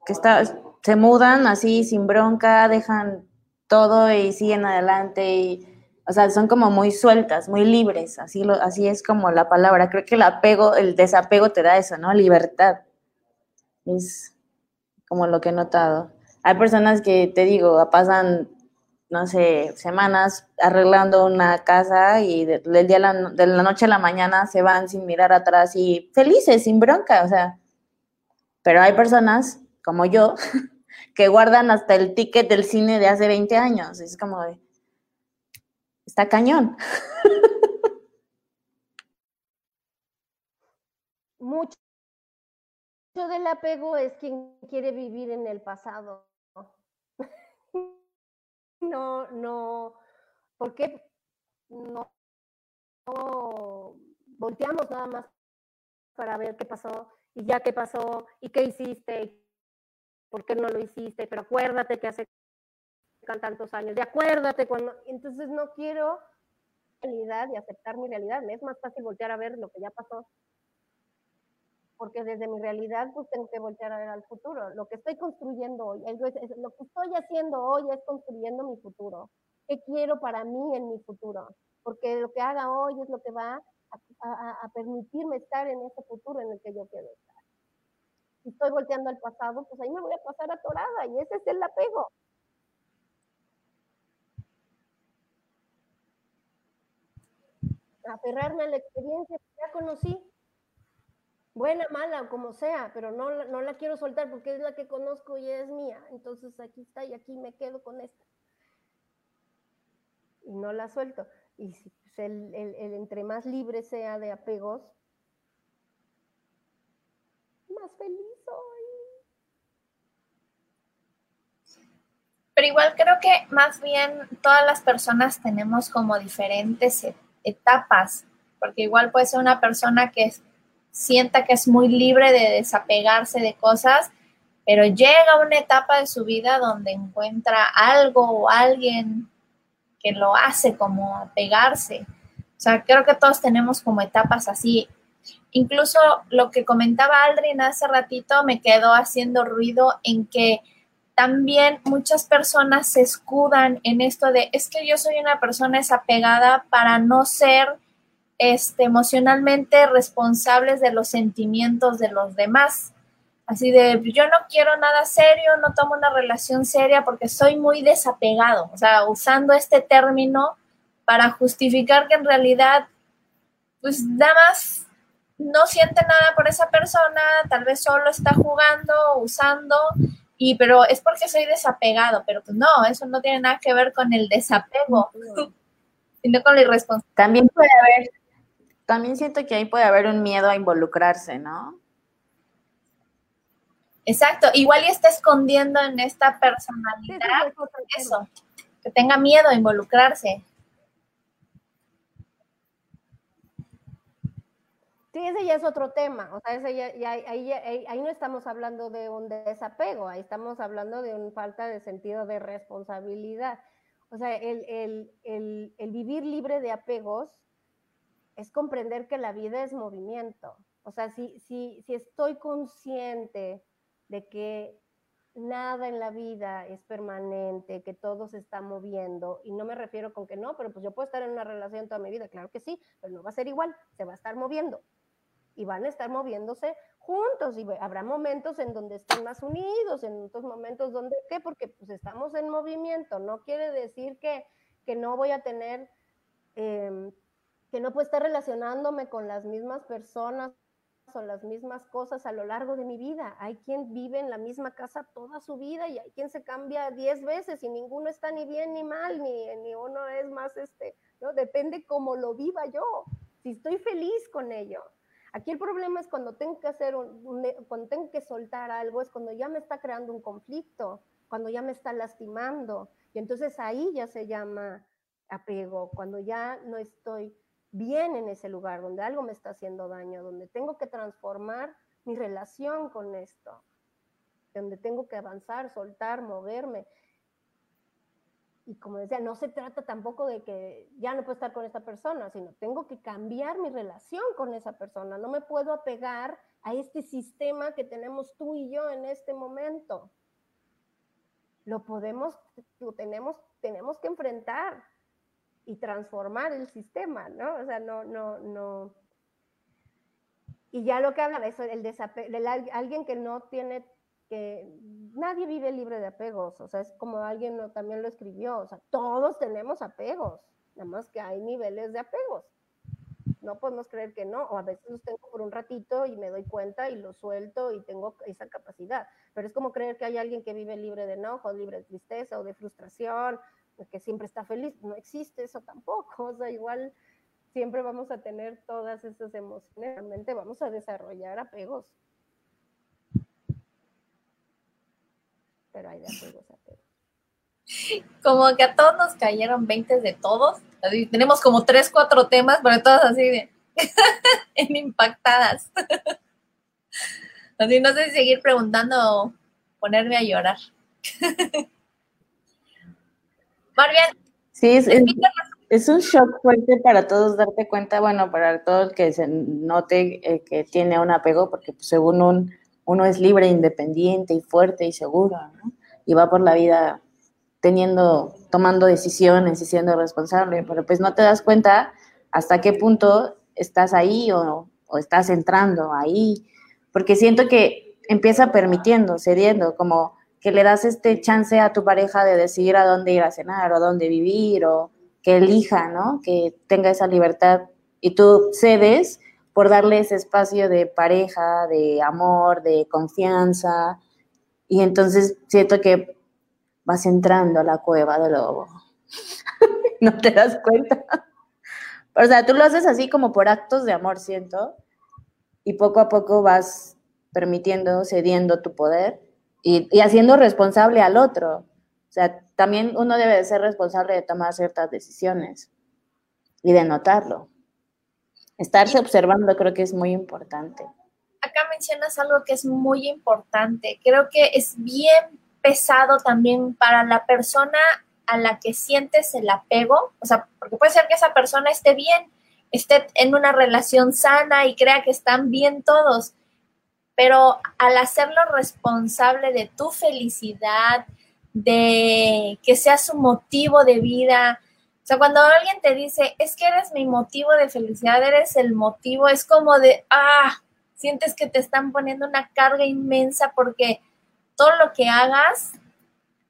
que está, se mudan así sin bronca, dejan todo y siguen adelante y o sea, son como muy sueltas, muy libres, así lo, así es como la palabra. Creo que el apego, el desapego te da eso, ¿no? Libertad. Es como lo que he notado. Hay personas que te digo, pasan no sé, semanas arreglando una casa y del día de la noche a la mañana se van sin mirar atrás y felices, sin bronca, o sea. Pero hay personas como yo <laughs> que guardan hasta el ticket del cine de hace 20 años. Es como de, está cañón. <laughs> Mucho del apego es quien quiere vivir en el pasado no, no, ¿por qué no, volteamos nada más para ver qué pasó y ya qué pasó y qué hiciste, por qué no lo hiciste, pero acuérdate que hace tantos años, y acuérdate cuando, entonces no quiero realidad y aceptar mi realidad, me es más fácil voltear a ver lo que ya pasó porque desde mi realidad pues tengo que voltear a al futuro. Lo que estoy construyendo hoy, lo que estoy haciendo hoy es construyendo mi futuro. ¿Qué quiero para mí en mi futuro? Porque lo que haga hoy es lo que va a, permitirme estar en ese futuro en el que yo quiero estar. Si estoy volteando al pasado, pues ahí me voy a pasar atorada y ese es el apego. Aferrarme a la experiencia que ya conocí, buena, mala, como sea, pero no, no la quiero soltar porque es la que conozco y es mía. Entonces aquí está y aquí me quedo con esta. Y no la suelto. Y si pues, el, entre más libre sea de apegos, más feliz soy. Pero igual creo que más bien todas las personas tenemos como diferentes etapas, porque igual puede ser una persona que es sienta que es muy libre de desapegarse de cosas, pero llega una etapa de su vida donde encuentra algo o alguien que lo hace como apegarse. O sea, creo que todos tenemos como etapas así. Incluso lo que comentaba Aldrin hace ratito me quedó haciendo ruido en que también muchas personas se escudan en esto de es que yo soy una persona desapegada para no ser este, emocionalmente responsables de los sentimientos de los demás. Así de, yo no quiero nada serio, no tomo una relación seria porque soy muy desapegado. O sea, usando este término para justificar que en realidad, pues nada más no siente nada por esa persona, tal vez solo está jugando, usando, y pero es porque soy desapegado, pero pues no, eso no tiene nada que ver con el desapego, sino con la irresponsabilidad. También puede haber también siento que ahí puede haber un miedo a involucrarse, ¿no? Exacto, igual y está escondiendo en esta personalidad eso, que tenga miedo a involucrarse. Sí, ese ya es otro tema, o sea, ese ya, ahí, no estamos hablando de un desapego, ahí estamos hablando de una falta de sentido de responsabilidad. O sea, el, el vivir libre de apegos es comprender que la vida es movimiento. O sea, si, si, si estoy consciente de que nada en la vida es permanente, que todo se está moviendo, y no me refiero con que no, pero pues yo puedo estar en una relación toda mi vida, claro que sí, pero no va a ser igual, se va a estar moviendo. Y van a estar moviéndose juntos y habrá momentos en donde estén más unidos, en otros momentos donde, ¿qué? Porque pues estamos en movimiento, no quiere decir que, que no voy a tener... Em, que no puedo estar relacionándome con las mismas personas o las mismas cosas a lo largo de mi vida. Hay quien vive en la misma casa toda su vida y hay quien se cambia diez veces y ninguno está ni bien ni mal, ni, ni uno es más, este, ¿no? Depende cómo lo viva yo, si estoy feliz con ello. Aquí el problema es cuando tengo que hacer, cuando tengo que soltar algo, es cuando ya me está creando un conflicto, cuando ya me está lastimando. Y entonces ahí ya se llama apego, cuando ya no estoy bien en ese lugar, donde algo me está haciendo daño, donde tengo que transformar mi relación con esto, donde tengo que avanzar, soltar, moverme. Y como decía, no se trata tampoco de que ya no puedo estar con esta persona, sino tengo que cambiar mi relación con esa persona. No me puedo apegar a este sistema que tenemos tú y yo en este momento. Lo podemos, lo tenemos, tenemos que enfrentar y transformar el sistema, ¿no? O sea, no, no, no. Y ya lo que habla de eso, el desapego, alguien que no tiene nadie vive libre de apegos, o sea, es como alguien también lo escribió, o sea, todos tenemos apegos, nada más que hay niveles de apegos. No podemos creer que no, o a veces los tengo por un ratito y me doy cuenta y los suelto y tengo esa capacidad, pero es como creer que hay alguien que vive libre de enojo, libre de tristeza o de frustración, que siempre está feliz, no existe eso tampoco, o sea, igual siempre vamos a tener todas esas emociones, realmente vamos a desarrollar apegos. pero hay de apegos Como que a todos nos cayeron 20 de todos. tenemos como 3, 4 temas, pero todas así de <laughs> impactadas. <laughs> Así no sé si seguir preguntando o ponerme a llorar. <laughs> Marvian. Sí, es, es, un shock fuerte para todos darte cuenta, bueno, para todo el que se note eh, que tiene un apego, porque pues, según un uno es libre, independiente y fuerte y seguro, ¿no? Y va por la vida teniendo, tomando decisiones y siendo responsable, pero pues no te das cuenta hasta qué punto estás ahí o, o estás entrando ahí, porque siento que empieza permitiendo, cediendo, como que le das este chance a tu pareja de decidir a dónde ir a cenar o a dónde vivir o que elija, ¿no? Que tenga esa libertad y tú cedes por darle ese espacio de pareja, de amor, de confianza. Y entonces siento que vas entrando a la cueva del lobo. <laughs> no te das cuenta. o sea, tú lo haces así como por actos de amor, siento. Y poco a poco vas permitiendo, cediendo tu poder y, haciendo responsable al otro. O sea, también uno debe de ser responsable de tomar ciertas decisiones y de notarlo. Estarse observando creo que es muy importante. Acá mencionas algo que es muy importante. Creo que es bien pesado también para la persona a la que sientes el apego. O sea, porque puede ser que esa persona esté bien, esté en una relación sana y crea que están bien todos. Pero al hacerlo responsable de tu felicidad, de que sea su motivo de vida, o sea, cuando alguien te dice, es que eres mi motivo de felicidad, eres el motivo, es como de, ah, sientes que te están poniendo una carga inmensa porque todo lo que hagas,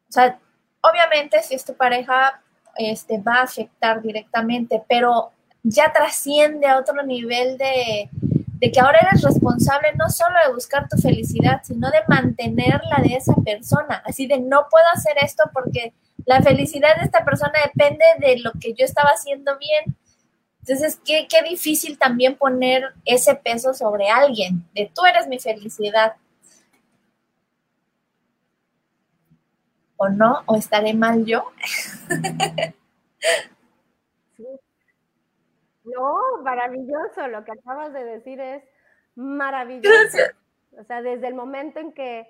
o sea, obviamente si es tu pareja, este, va a afectar directamente, pero ya trasciende a otro nivel de, de que ahora eres responsable no solo de buscar tu felicidad, sino de mantenerla de esa persona, así de no puedo hacer esto porque la felicidad de esta persona depende de lo que yo estaba haciendo bien. Entonces, qué, qué difícil también poner ese peso sobre alguien, de tú eres mi felicidad. ¿O no? ¿O estaré mal yo? <laughs> No, maravilloso. Lo que acabas de decir es maravilloso. O sea, desde el momento en que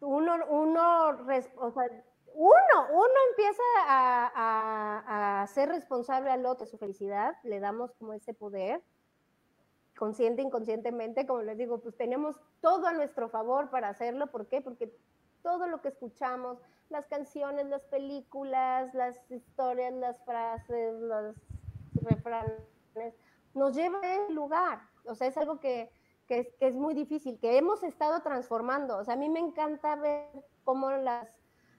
uno, uno, o sea, uno, uno empieza a, a, ser responsable al otro de su felicidad, le damos como ese poder, consciente, inconscientemente, como les digo, pues tenemos todo a nuestro favor para hacerlo. ¿Por qué? Porque todo lo que escuchamos, las canciones, las películas, las historias, las frases, los refranes, nos lleva a ese lugar. O sea, es algo que, que es, muy difícil, que hemos estado transformando. O sea, a mí me encanta ver cómo las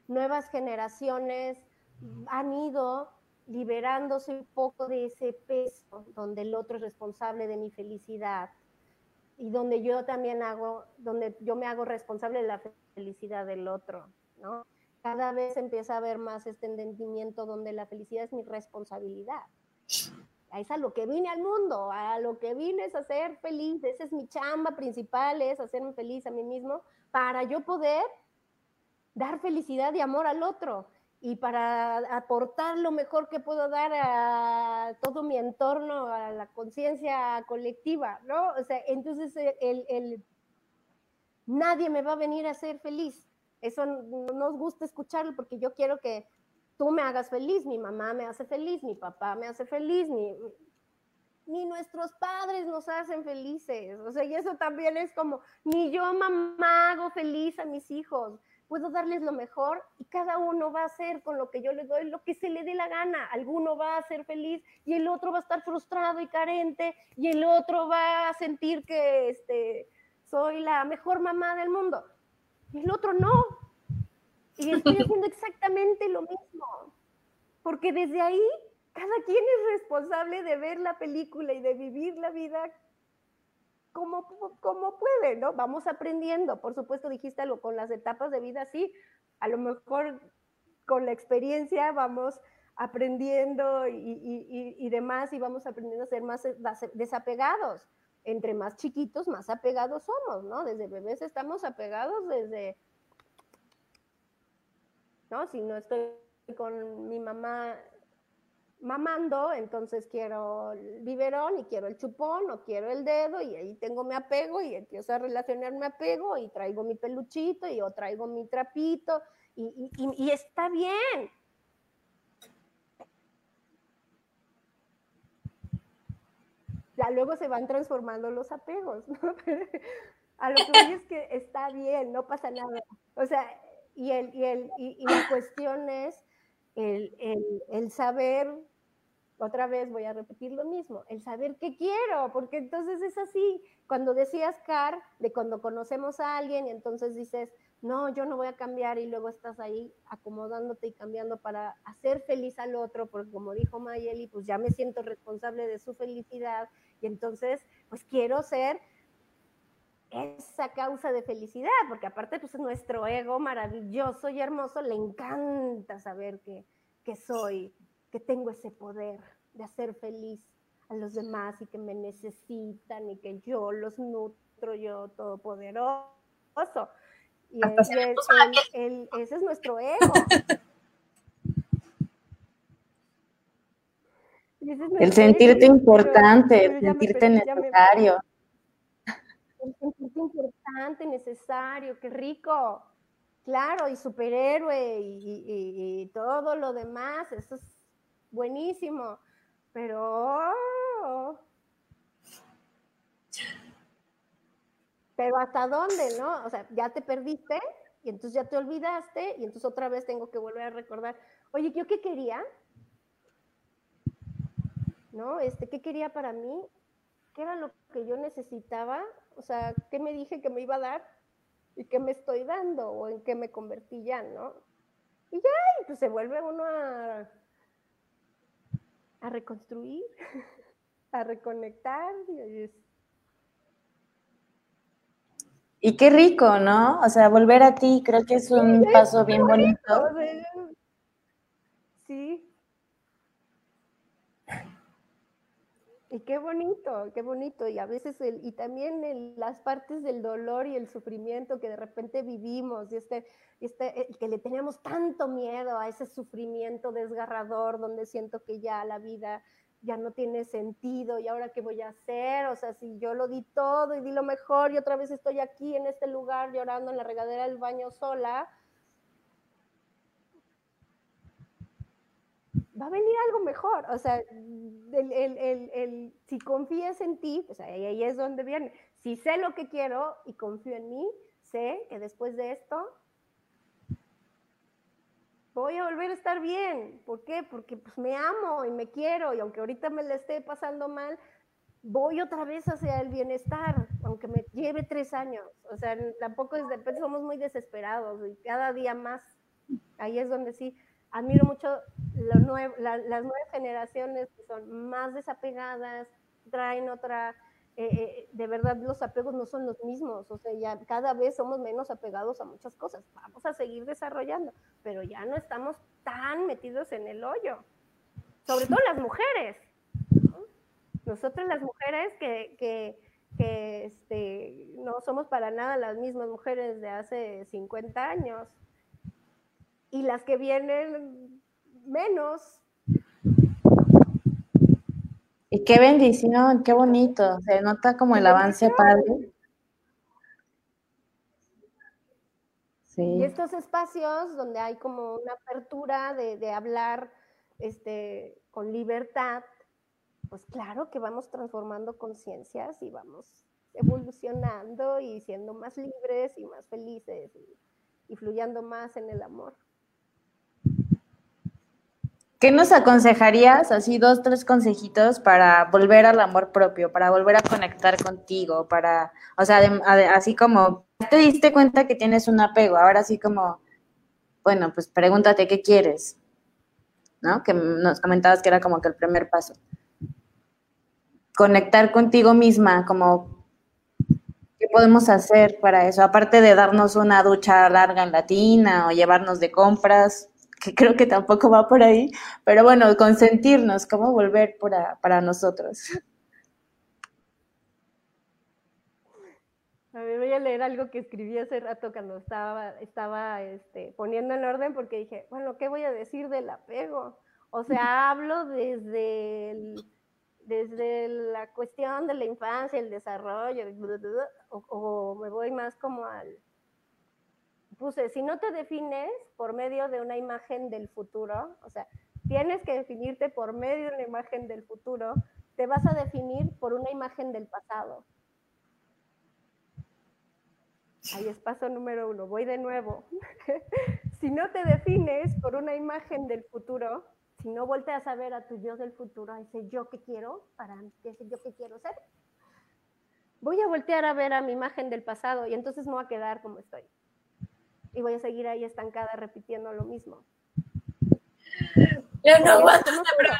nuevas generaciones han ido liberándose un poco de ese peso donde el otro es responsable de mi felicidad y donde yo también hago, donde yo me hago responsable de la felicidad del otro, ¿no? Cada vez empieza a haber más este entendimiento donde la felicidad es mi responsabilidad. Es a lo que vine al mundo, a lo que vine es a ser feliz, esa es mi chamba principal, es hacerme feliz a mí mismo, para yo poder dar felicidad y amor al otro y para aportar lo mejor que puedo dar a todo mi entorno, a la conciencia colectiva, ¿no? O sea, entonces el, el, nadie me va a venir a hacer feliz. Eso no nos gusta escucharlo porque yo quiero que tú me hagas feliz, mi mamá me hace feliz, mi papá me hace feliz, ni, ni nuestros padres nos hacen felices. O sea, y eso también es como, ni yo mamá hago feliz a mis hijos puedo darles lo mejor y cada uno va a hacer con lo que yo le doy lo que se le dé la gana. Alguno va a ser feliz y el otro va a estar frustrado y carente y el otro va a sentir que este, soy la mejor mamá del mundo y el otro no. Y estoy <laughs> haciendo exactamente lo mismo, porque desde ahí cada quien es responsable de ver la película y de vivir la vida como, como puede, ¿no? Vamos aprendiendo. Por supuesto, dijiste algo con las etapas de vida, sí. A lo mejor con la experiencia vamos aprendiendo y, y, y, demás y vamos aprendiendo a ser más desapegados. Entre más chiquitos, más apegados somos, ¿no? Desde bebés estamos apegados desde, ¿no? Si no estoy con mi mamá mamando, entonces quiero el biberón y quiero el chupón o quiero el dedo y ahí tengo mi apego y empiezo a relacionarme apego y traigo mi peluchito y yo traigo mi trapito y, y está bien. Luego se van transformando los apegos, ¿no? <laughs> a lo que es que está bien, no pasa nada. O sea, y, el, y, el, y, la cuestión es el, el, el saber otra vez voy a repetir lo mismo, el saber qué quiero, porque entonces es así. Cuando decías, Car, de cuando conocemos a alguien y entonces dices, no, yo no voy a cambiar y luego estás ahí acomodándote y cambiando para hacer feliz al otro, porque como dijo Mayeli, pues ya me siento responsable de su felicidad y entonces, pues quiero ser esa causa de felicidad, porque aparte, pues nuestro ego maravilloso y hermoso le encanta saber que, que soy que tengo ese poder de hacer feliz a los demás y que me necesitan y que yo los nutro, yo todopoderoso. Y ese es nuestro ego. <laughs> el sentirte importante, el sentirte necesario. El sentirte importante, necesario, qué rico. Claro, y superhéroe y, y todo lo demás, eso es buenísimo, pero... Pero hasta dónde, ¿no? O sea, ya te perdiste y entonces ya te olvidaste y entonces otra vez tengo que volver a recordar, oye, ¿yo qué quería? ¿No? Este, ¿qué quería para mí? ¿Qué era lo que yo necesitaba? O sea, ¿qué me dije que me iba a dar? ¿Y qué me estoy dando? ¿O en qué me convertí ya, no? Y ya, y pues se vuelve uno a a reconstruir, <laughs> a reconectar. Y qué rico, ¿no? O sea, volver a ti creo que es un paso bien bonito. Sí. Y qué bonito, qué bonito. Y a veces, el, y también las partes del dolor y el sufrimiento que de repente vivimos, y este, este, eh, que le tenemos tanto miedo a ese sufrimiento desgarrador, donde siento que ya la vida ya no tiene sentido y ahora qué voy a hacer, o sea, si yo lo di todo y di lo mejor y otra vez estoy aquí en este lugar llorando en la regadera del baño sola, va a venir algo mejor. O sea, el, el, el, si confías en ti, pues ahí, ahí, es donde viene. Si sé lo que quiero y confío en mí, sé que después de esto voy a volver a estar bien. ¿Por qué? Porque pues me amo y me quiero y aunque ahorita me la esté pasando mal, voy otra vez hacia el bienestar, aunque me lleve tres años. O sea, tampoco es de somos muy desesperados y cada día más. Ahí es donde sí admiro mucho las nuevas generaciones que son más desapegadas, traen otra, eh, eh, de verdad los apegos no son los mismos, o sea, ya cada vez somos menos apegados a muchas cosas, vamos a seguir desarrollando, pero ya no estamos tan metidos en el hoyo, sobre todo las mujeres. ¿no? Nosotras las mujeres que, que, que, este, no somos para nada las mismas mujeres de hace 50 años y las que vienen menos. Y qué bendición, qué bonito. Se nota como el avance padre. Y Sí. estos espacios donde hay como una apertura de, de hablar este, con libertad, pues claro que vamos transformando conciencias y vamos evolucionando y siendo más libres y más felices y, y fluyendo más en el amor. ¿Qué nos aconsejarías? Así dos, tres consejitos para volver al amor propio, para volver a conectar contigo, para, o sea, así como te diste cuenta que tienes un apego, ahora así como, bueno, pues pregúntate qué quieres, ¿no? Que nos comentabas que era como que el primer paso. Conectar contigo misma, como, ¿qué podemos hacer para eso? Aparte de darnos una ducha larga en la tina o llevarnos de compras, que creo que tampoco va por ahí, pero bueno, consentirnos, cómo volver para, para nosotros. A ver, voy a leer algo que escribí hace rato cuando estaba, estaba este, poniendo en orden porque dije, bueno, ¿qué voy a decir del apego? O sea, <laughs> hablo desde, el- desde la cuestión de la infancia, el desarrollo, o, o me voy más como al... Puse, si no te defines por medio de una imagen del futuro, o sea, tienes que definirte por medio de una imagen del futuro, te vas a definir por una imagen del pasado. Ahí es paso número uno, voy de nuevo. <laughs> si no te defines por una imagen del futuro, si no volteas a ver a tu yo del futuro, ese yo que quiero, para ese yo que quiero ser, voy a voltear a ver a mi imagen del pasado y entonces me voy a quedar como estoy. Y voy a seguir ahí estancada repitiendo lo mismo. Yo no aguanto ¿cómo este puedo?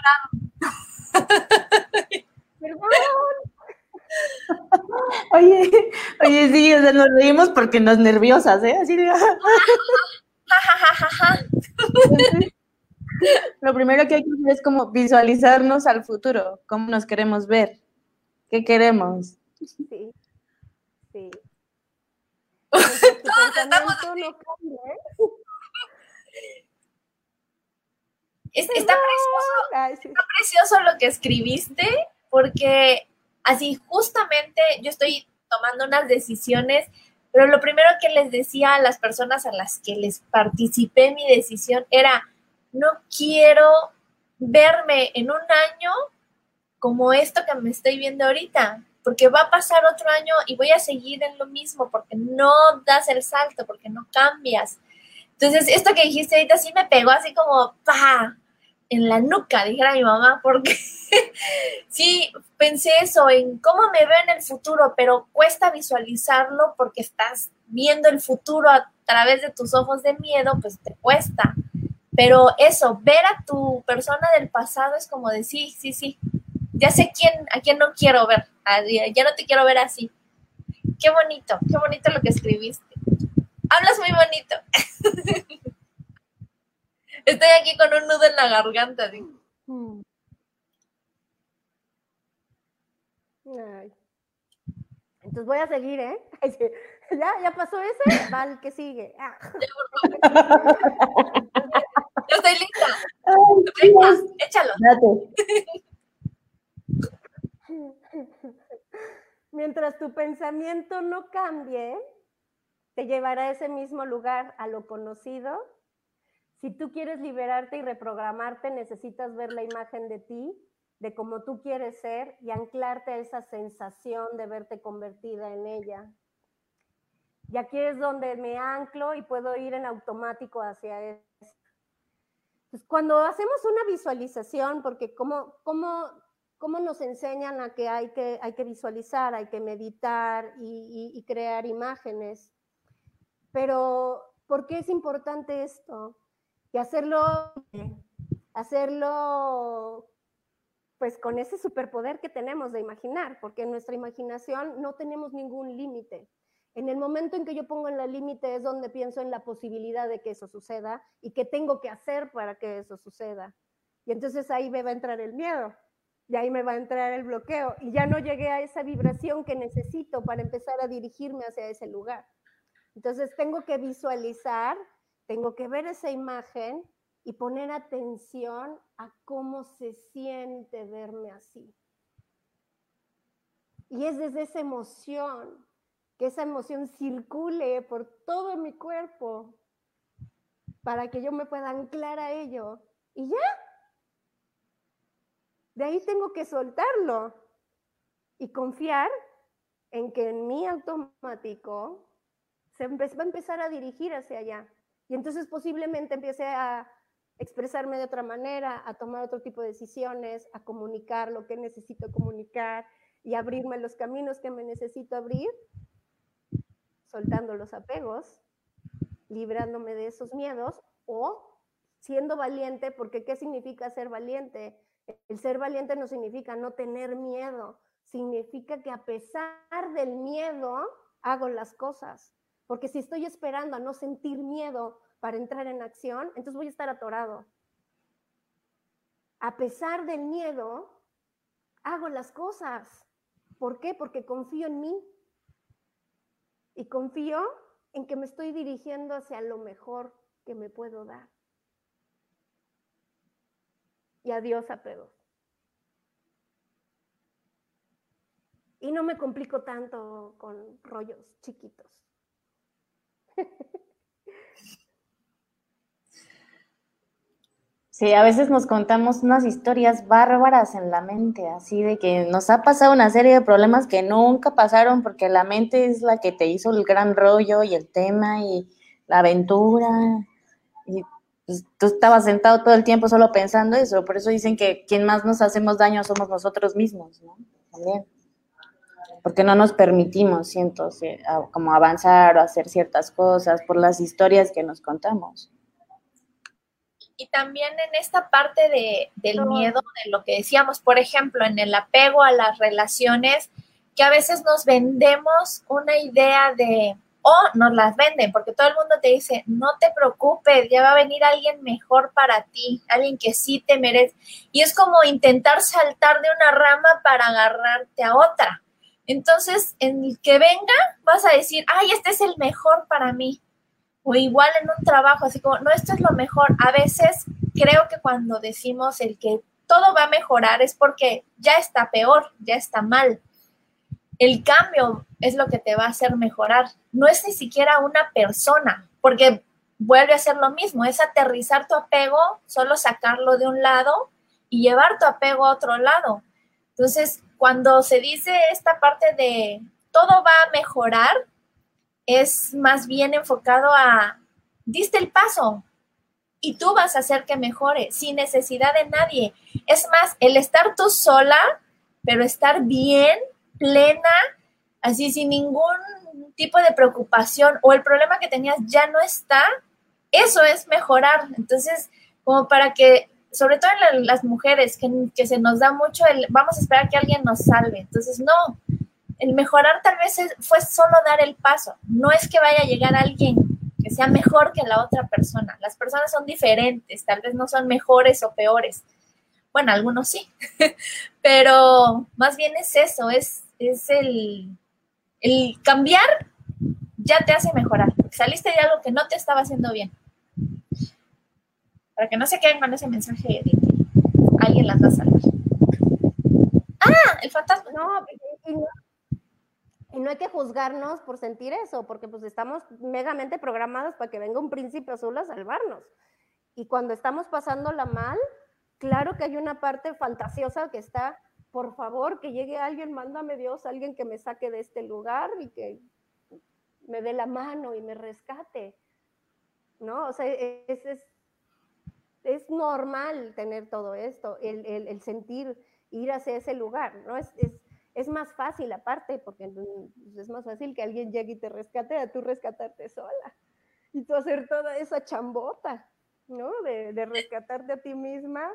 Perdón. <laughs> Oye, oye, sí, o sea, nos reímos porque nos nerviosas, ¿eh? Así de, <laughs> Lo primero que hay que hacer es como visualizarnos al futuro, cómo nos queremos ver, qué queremos. Sí, sí. Es- está precioso, está precioso lo que escribiste, porque así justamente yo estoy tomando unas decisiones, pero lo primero que les decía a las personas a las que les participé en mi decisión era, no quiero verme en un año como esto que me estoy viendo ahorita, porque va a pasar otro año y voy a seguir en lo mismo, porque no das el salto, porque no cambias. Entonces, esto que dijiste ahorita sí me pegó así como, pa, en la nuca, dijera mi mamá, porque <laughs> sí, pensé eso, en cómo me veo en el futuro, pero cuesta visualizarlo porque estás viendo el futuro a través de tus ojos de miedo, pues te cuesta. Pero eso, ver a tu persona del pasado es como de sí, sí, sí. Ya sé quién, a quién no quiero ver. Ya no te quiero ver así. Qué bonito, qué bonito lo que escribiste. Hablas muy bonito. <laughs> Estoy aquí con un nudo en la garganta. Ay. Entonces voy a seguir, ¿eh? <laughs> Ay, sí. Ya, ya pasó ese, va el que sigue. Ah. Yo <laughs> estoy lista. Venga, échalo. Date. <laughs> Mientras tu pensamiento no cambie, te llevará a ese mismo lugar, a lo conocido. Si tú quieres liberarte y reprogramarte, necesitas ver la imagen de ti, de cómo tú quieres ser y anclarte a esa sensación de verte convertida en ella. Y aquí es donde me anclo y puedo ir en automático hacia eso. Pues cuando hacemos una visualización, porque cómo, cómo, cómo nos enseñan a que hay que, hay que visualizar, hay que meditar y, crear imágenes. Pero, ¿por qué es importante esto? y hacerlo, hacerlo pues con ese superpoder que tenemos de imaginar, porque en nuestra imaginación no tenemos ningún límite. En el momento en que yo pongo en la límite es donde pienso en la posibilidad de que eso suceda y qué tengo que hacer para que eso suceda. Y entonces ahí me va a entrar el miedo, y ahí me va a entrar el bloqueo, y ya no llegué a esa vibración que necesito para empezar a dirigirme hacia ese lugar. Entonces tengo que visualizar, tengo que ver esa imagen y poner atención a cómo se siente verme así. Y es desde esa emoción, que esa emoción circule por todo mi cuerpo para que yo me pueda anclar a ello. Y ya, de ahí tengo que soltarlo y confiar en que en mi automático se va a empezar a dirigir hacia allá. Y entonces posiblemente empiece a expresarme de otra manera, a tomar otro tipo de decisiones, a comunicar lo que necesito comunicar y abrirme los caminos que me necesito abrir, soltando los apegos, librándome de esos miedos o siendo valiente, porque ¿qué significa ser valiente? El ser valiente no significa no tener miedo, significa que a pesar del miedo hago las cosas. Porque si estoy esperando a no sentir miedo para entrar en acción, entonces voy a estar atorado. A pesar del miedo, hago las cosas. ¿Por qué? Porque confío en mí. Y confío en que me estoy dirigiendo hacia lo mejor que me puedo dar. Y adiós apego. Y no me complico tanto con rollos chiquitos. Sí, a veces nos contamos unas historias bárbaras en la mente, así de que nos ha pasado una serie de problemas que nunca pasaron porque la mente es la que te hizo el gran rollo y el tema y la aventura. Y pues, tú estabas sentado todo el tiempo solo pensando eso, por eso dicen que quien más nos hacemos daño somos nosotros mismos, ¿no? También. Porque no nos permitimos, siento, como avanzar o hacer ciertas cosas por las historias que nos contamos y también en esta parte de, del miedo, de lo que decíamos, por ejemplo, en el apego a las relaciones, que a veces nos vendemos una idea de, o nos las venden, porque todo el mundo te dice, no te preocupes, ya va a venir alguien mejor para ti, alguien que sí te merece. Y es como intentar saltar de una rama para agarrarte a otra. Entonces, en el que venga, vas a decir, ay, este es el mejor para mí o igual en un trabajo, así como, no, esto es lo mejor. A veces creo que cuando decimos el que todo va a mejorar es porque ya está peor, ya está mal. El cambio es lo que te va a hacer mejorar. No es ni siquiera una persona, porque vuelve a ser lo mismo, es aterrizar tu apego, solo sacarlo de un lado y llevar tu apego a otro lado. Entonces, cuando se dice esta parte de todo va a mejorar, es más bien enfocado a, diste el paso y tú vas a hacer que mejore sin necesidad de nadie. Es más, el estar tú sola, pero estar bien, plena, así sin ningún tipo de preocupación o el problema que tenías ya no está, eso es mejorar. Entonces, como para que, sobre todo en las mujeres, que, que se nos da mucho el, vamos a esperar que alguien nos salve. Entonces, no, el mejorar tal vez fue solo dar el paso. No es que vaya a llegar alguien que sea mejor que la otra persona. Las personas son diferentes, tal vez no son mejores o peores. Bueno, algunos sí, <laughs> pero más bien es eso, es, es el, el cambiar ya te hace mejorar. Saliste de algo que no te estaba haciendo bien. Para que no se queden con ese mensaje de alguien las va a salvar. Ah, el fantasma. No, y no hay que juzgarnos por sentir eso, porque pues estamos megamente programados para que venga un príncipe azul a salvarnos. Y cuando estamos pasándola mal, claro que hay una parte fantasiosa que está, por favor, que llegue alguien, mándame Dios, alguien que me saque de este lugar y que me dé la mano y me rescate. ¿No? O sea, es, es, es normal tener todo esto, el, el, el, sentir, ir hacia ese lugar, ¿no? Es, es, es más fácil aparte, porque pues, es más fácil que alguien llegue y te rescate a tú rescatarte sola y tú hacer toda esa chambota. ¿no? De, de rescatarte a ti misma.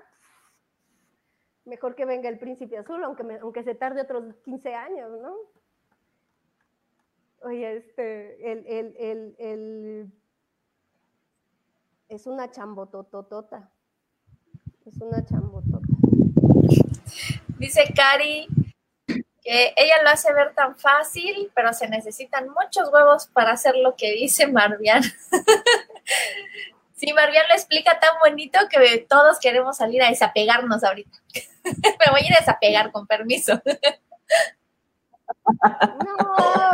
Mejor que venga el príncipe azul, aunque, me- aunque se tarde otros 15 años, ¿no? Oye, este, el, el, el, el- es una chambotototota. Es una chambotota. Dice Cari que ella lo hace ver tan fácil, pero se necesitan muchos huevos para hacer lo que dice Marvian. <laughs> Sí, Marvian lo explica tan bonito que todos queremos salir a desapegarnos ahorita. <laughs> Me voy a ir a desapegar, con permiso. No,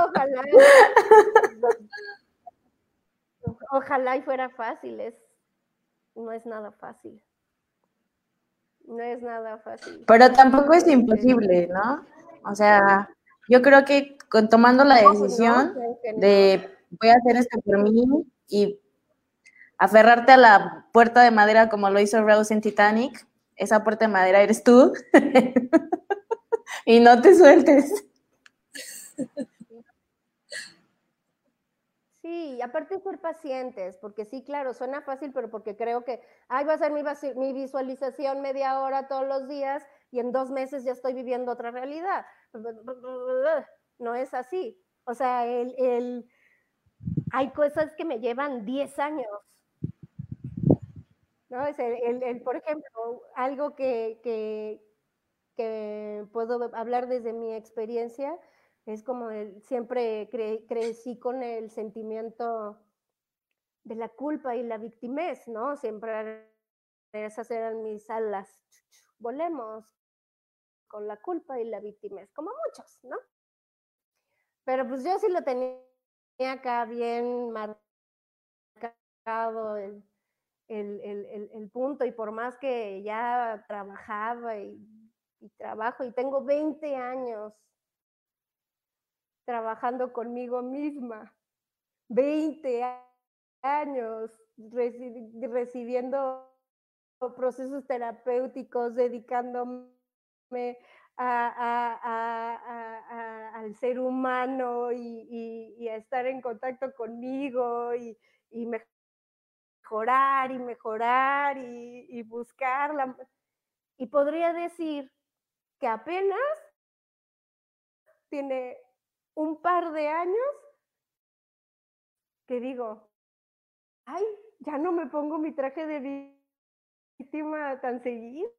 ojalá. Ojalá y fuera fácil, es, no es nada fácil. No es nada fácil. Pero tampoco es imposible, ¿no? O sea, yo creo que con, tomando la No, no, decisión de voy a hacer esto por mí y aferrarte a la puerta de madera como lo hizo Rose en Titanic, esa puerta de madera eres tú <laughs> y no te sueltes. Sí, aparte ser pacientes, porque sí, claro, suena fácil, pero porque creo que, ay, va a ser mi, mi visualización media hora todos los días y en dos meses ya estoy viviendo otra realidad. No es así. O sea, el, el- hay cosas que me llevan 10 años. ¿No? Es el, el- el, por ejemplo, algo que, que, que puedo hablar desde mi experiencia es como el, siempre cre- crecí con el sentimiento de la culpa y la victimez, ¿no? Siempre esas eran mis alas. Volemos con la culpa y la victimez, como muchos, ¿no? Pero pues yo sí lo tenía acá bien marcado el, el, el, punto y por más que ya trabajaba y, trabajo y tengo 20 años trabajando conmigo misma. 20 años reci- recibiendo procesos terapéuticos, dedicándome al ser humano y, a estar en contacto conmigo y, y y mejorar y, y buscar la... Y podría decir que apenas tiene un par de años que digo, ay, ya no me pongo mi traje de víctima tan seguido.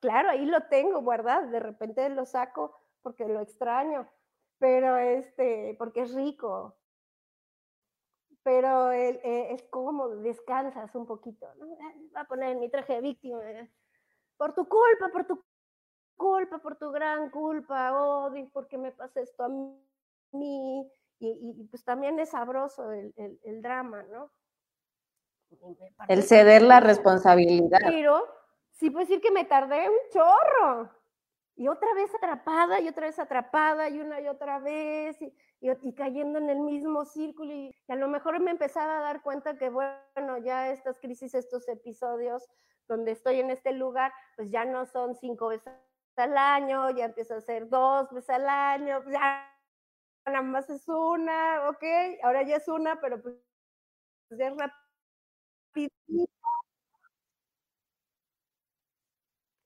Claro, ahí lo tengo guardado, de repente lo saco porque lo extraño, pero este, porque es rico. Pero el- eh, es como descansas un poquito, ¿no? Ah, Voy a poner mi traje de víctima. eh, Por tu culpa, por tu culpa, por tu gran culpa, odio, porque me pasa esto a mí. Y, pues también es sabroso el, el- el drama, ¿no? Me El ceder la responsabilidad. Pero sí puedo decir que me tardé un chorro. Y otra vez atrapada, y otra vez atrapada, y una y otra vez, y, y, cayendo en el mismo círculo. Y, a lo mejor me empezaba a dar cuenta que, bueno, ya estas crisis, estos episodios donde estoy en este lugar, pues ya no son cinco veces al año, ya empieza a ser dos veces al año, pues ya nada más es una, ok, ahora ya es una, pero pues ya es rapidito.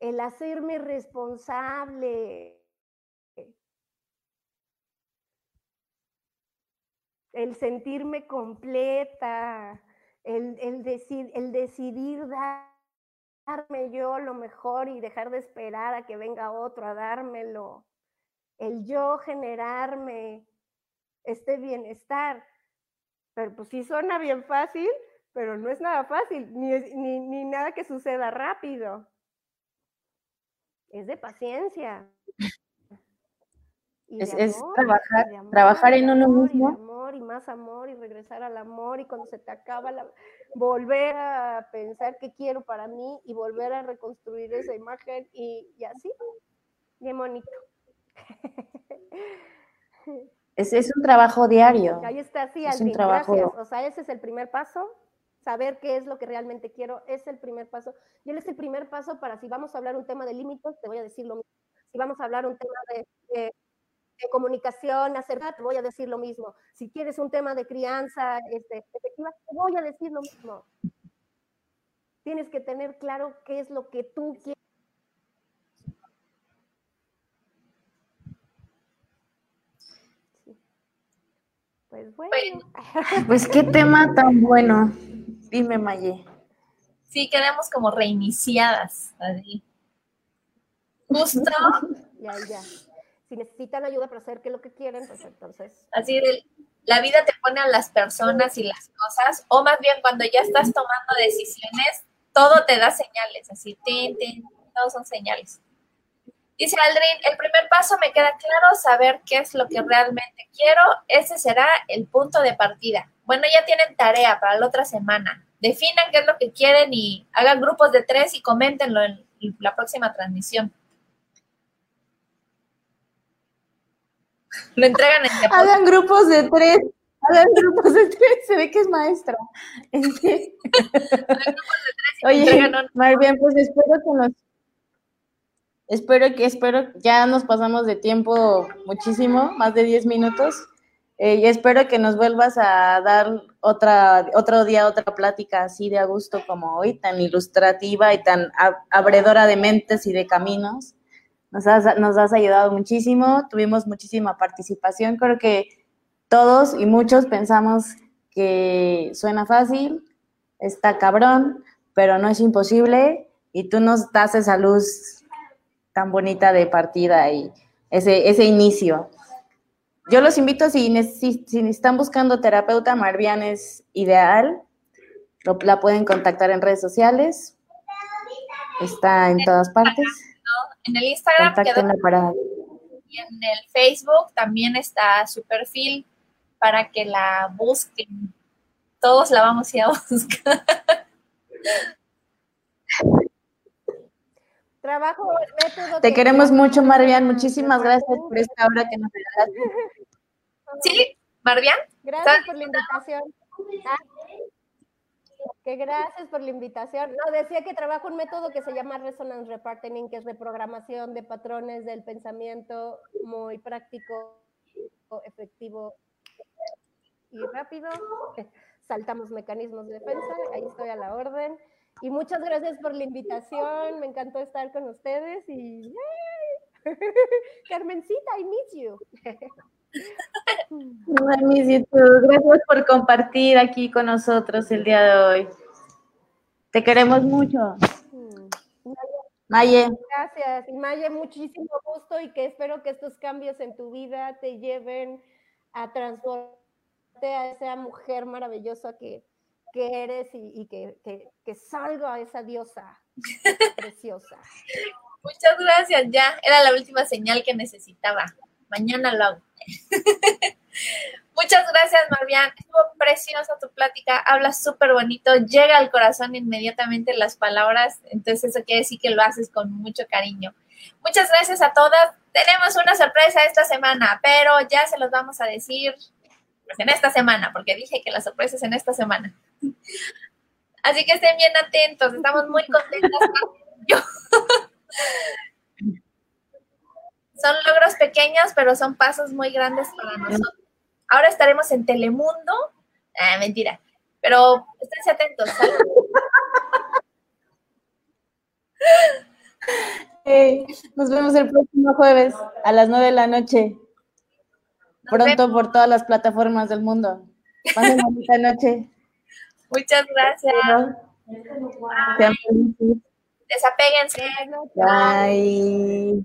El hacerme responsable. El sentirme completa, el, el, el decidir dar- darme yo lo mejor y dejar de esperar a que venga otro a dármelo. El yo generarme este bienestar. Pero pues sí suena bien fácil, pero no es nada fácil, ni, ni, ni nada que suceda rápido. Es de paciencia. Y Es- de es amor, trabajar- y de amor, trabajar en uno mismo. Amor, y más amor, y regresar al amor, y cuando se te acaba, la, volver a pensar qué quiero para mí, y volver a reconstruir esa imagen, y, y así, bien bonito. <laughs> Es, es un trabajo diario. Ahí está, sí, Es un Alvin, trabajo- gracias. O sea, ese es el primer paso. Saber qué es lo que realmente quiero es el primer paso. Y él es el primer paso para si vamos a hablar un tema de límites, te voy a decir lo mismo. Si vamos a hablar un tema de, de- de comunicación acerca, te voy a decir lo mismo. Si quieres un tema de crianza este, efectiva, te voy a decir lo mismo. Tienes que tener claro qué es lo que tú quieres. Sí. Pues bueno. Pues qué tema tan bueno. Dime, Maye. Sí, quedamos como reiniciadas. Así. Justo. Ya, ya. Si necesitan ayuda para hacer qué es lo que quieren, pues entonces. Así de, la vida te pone a las personas y las cosas, o más bien cuando ya estás tomando decisiones, todo te da señales, así, tin, tin, todos son señales. Dice Aldrin, el primer paso me queda claro saber qué es lo que realmente quiero, ese será el punto de partida. Bueno, ya tienen tarea para la otra semana. Definan qué es lo que quieren y hagan grupos de tres y coméntenlo en la próxima transmisión. <laughs> Lo entregan en depósito. Hagan grupos de tres. Hagan grupos de tres. Se ve que es maestra. Este, Oye, más bien, pues espero que nos. Espero que, espero, ya nos pasamos de tiempo muchísimo, más de 10 minutos. eh, y espero que nos vuelvas a dar otra, otro día, otra plática así de a gusto como hoy, tan ilustrativa y tan ab- abredora de mentes y de caminos. Nos has, nos has ayudado muchísimo, tuvimos muchísima participación. Creo que todos y muchos pensamos que suena fácil, está cabrón, pero no es imposible y tú nos das esa luz tan bonita de partida y ese, ese inicio. Yo los invito, si, si están buscando terapeuta, Marvian es ideal. Lo- la pueden contactar en redes sociales. Está en todas partes. En el Instagram quedó para y en el Facebook también está su perfil para que la busquen. Todos la vamos a ir a <laughs> buscar. Trabajo método Te que- queremos mucho, Marvian. Muchísimas gracias por esta hora que nos regalaste. ¿Sí? ¿Marvian? Gracias por la invitación. Ah, que gracias por la invitación. No, decía que trabajo un método que se llama Resonance Repartening, que es reprogramación de patrones del pensamiento muy práctico, efectivo y rápido. <laughs> Saltamos mecanismos de defensa, ahí estoy a la orden. Y muchas gracias por la invitación, me encantó estar con ustedes y ¡yay! <laughs> Carmencita, I miss you. <laughs> YouTube, Gracias por compartir aquí con nosotros el día de hoy. Te queremos mucho. Mm. Maye, Gracias, y Maya, muchísimo gusto y que espero que estos cambios en tu vida te lleven a transformarte a esa mujer maravillosa que, que eres y, y que, que, que salga a esa diosa <laughs> preciosa. Muchas gracias, ya. Era la última señal que necesitaba. Mañana lo hago. <laughs> Muchas gracias, Marvian. Estuvo preciosa tu plática. Hablas súper bonito. Llega al corazón inmediatamente las palabras. Entonces, eso quiere decir que lo haces con mucho cariño. Muchas gracias a todas. Tenemos una sorpresa esta semana, pero ya se los vamos a decir en esta semana, porque dije que la sorpresa es en esta semana. Así que estén bien atentos. Estamos muy contentas. <laughs> Son logros pequeños, pero son pasos muy grandes para nosotros. Ahora estaremos en Telemundo. Ah, mentira. Pero esténse atentos. nos vemos el próximo jueves a las 9 de la noche. Pronto por todas las plataformas del mundo. Pasen <laughs> bonita noche. Muchas gracias. Felices. Desapéguense. Bye.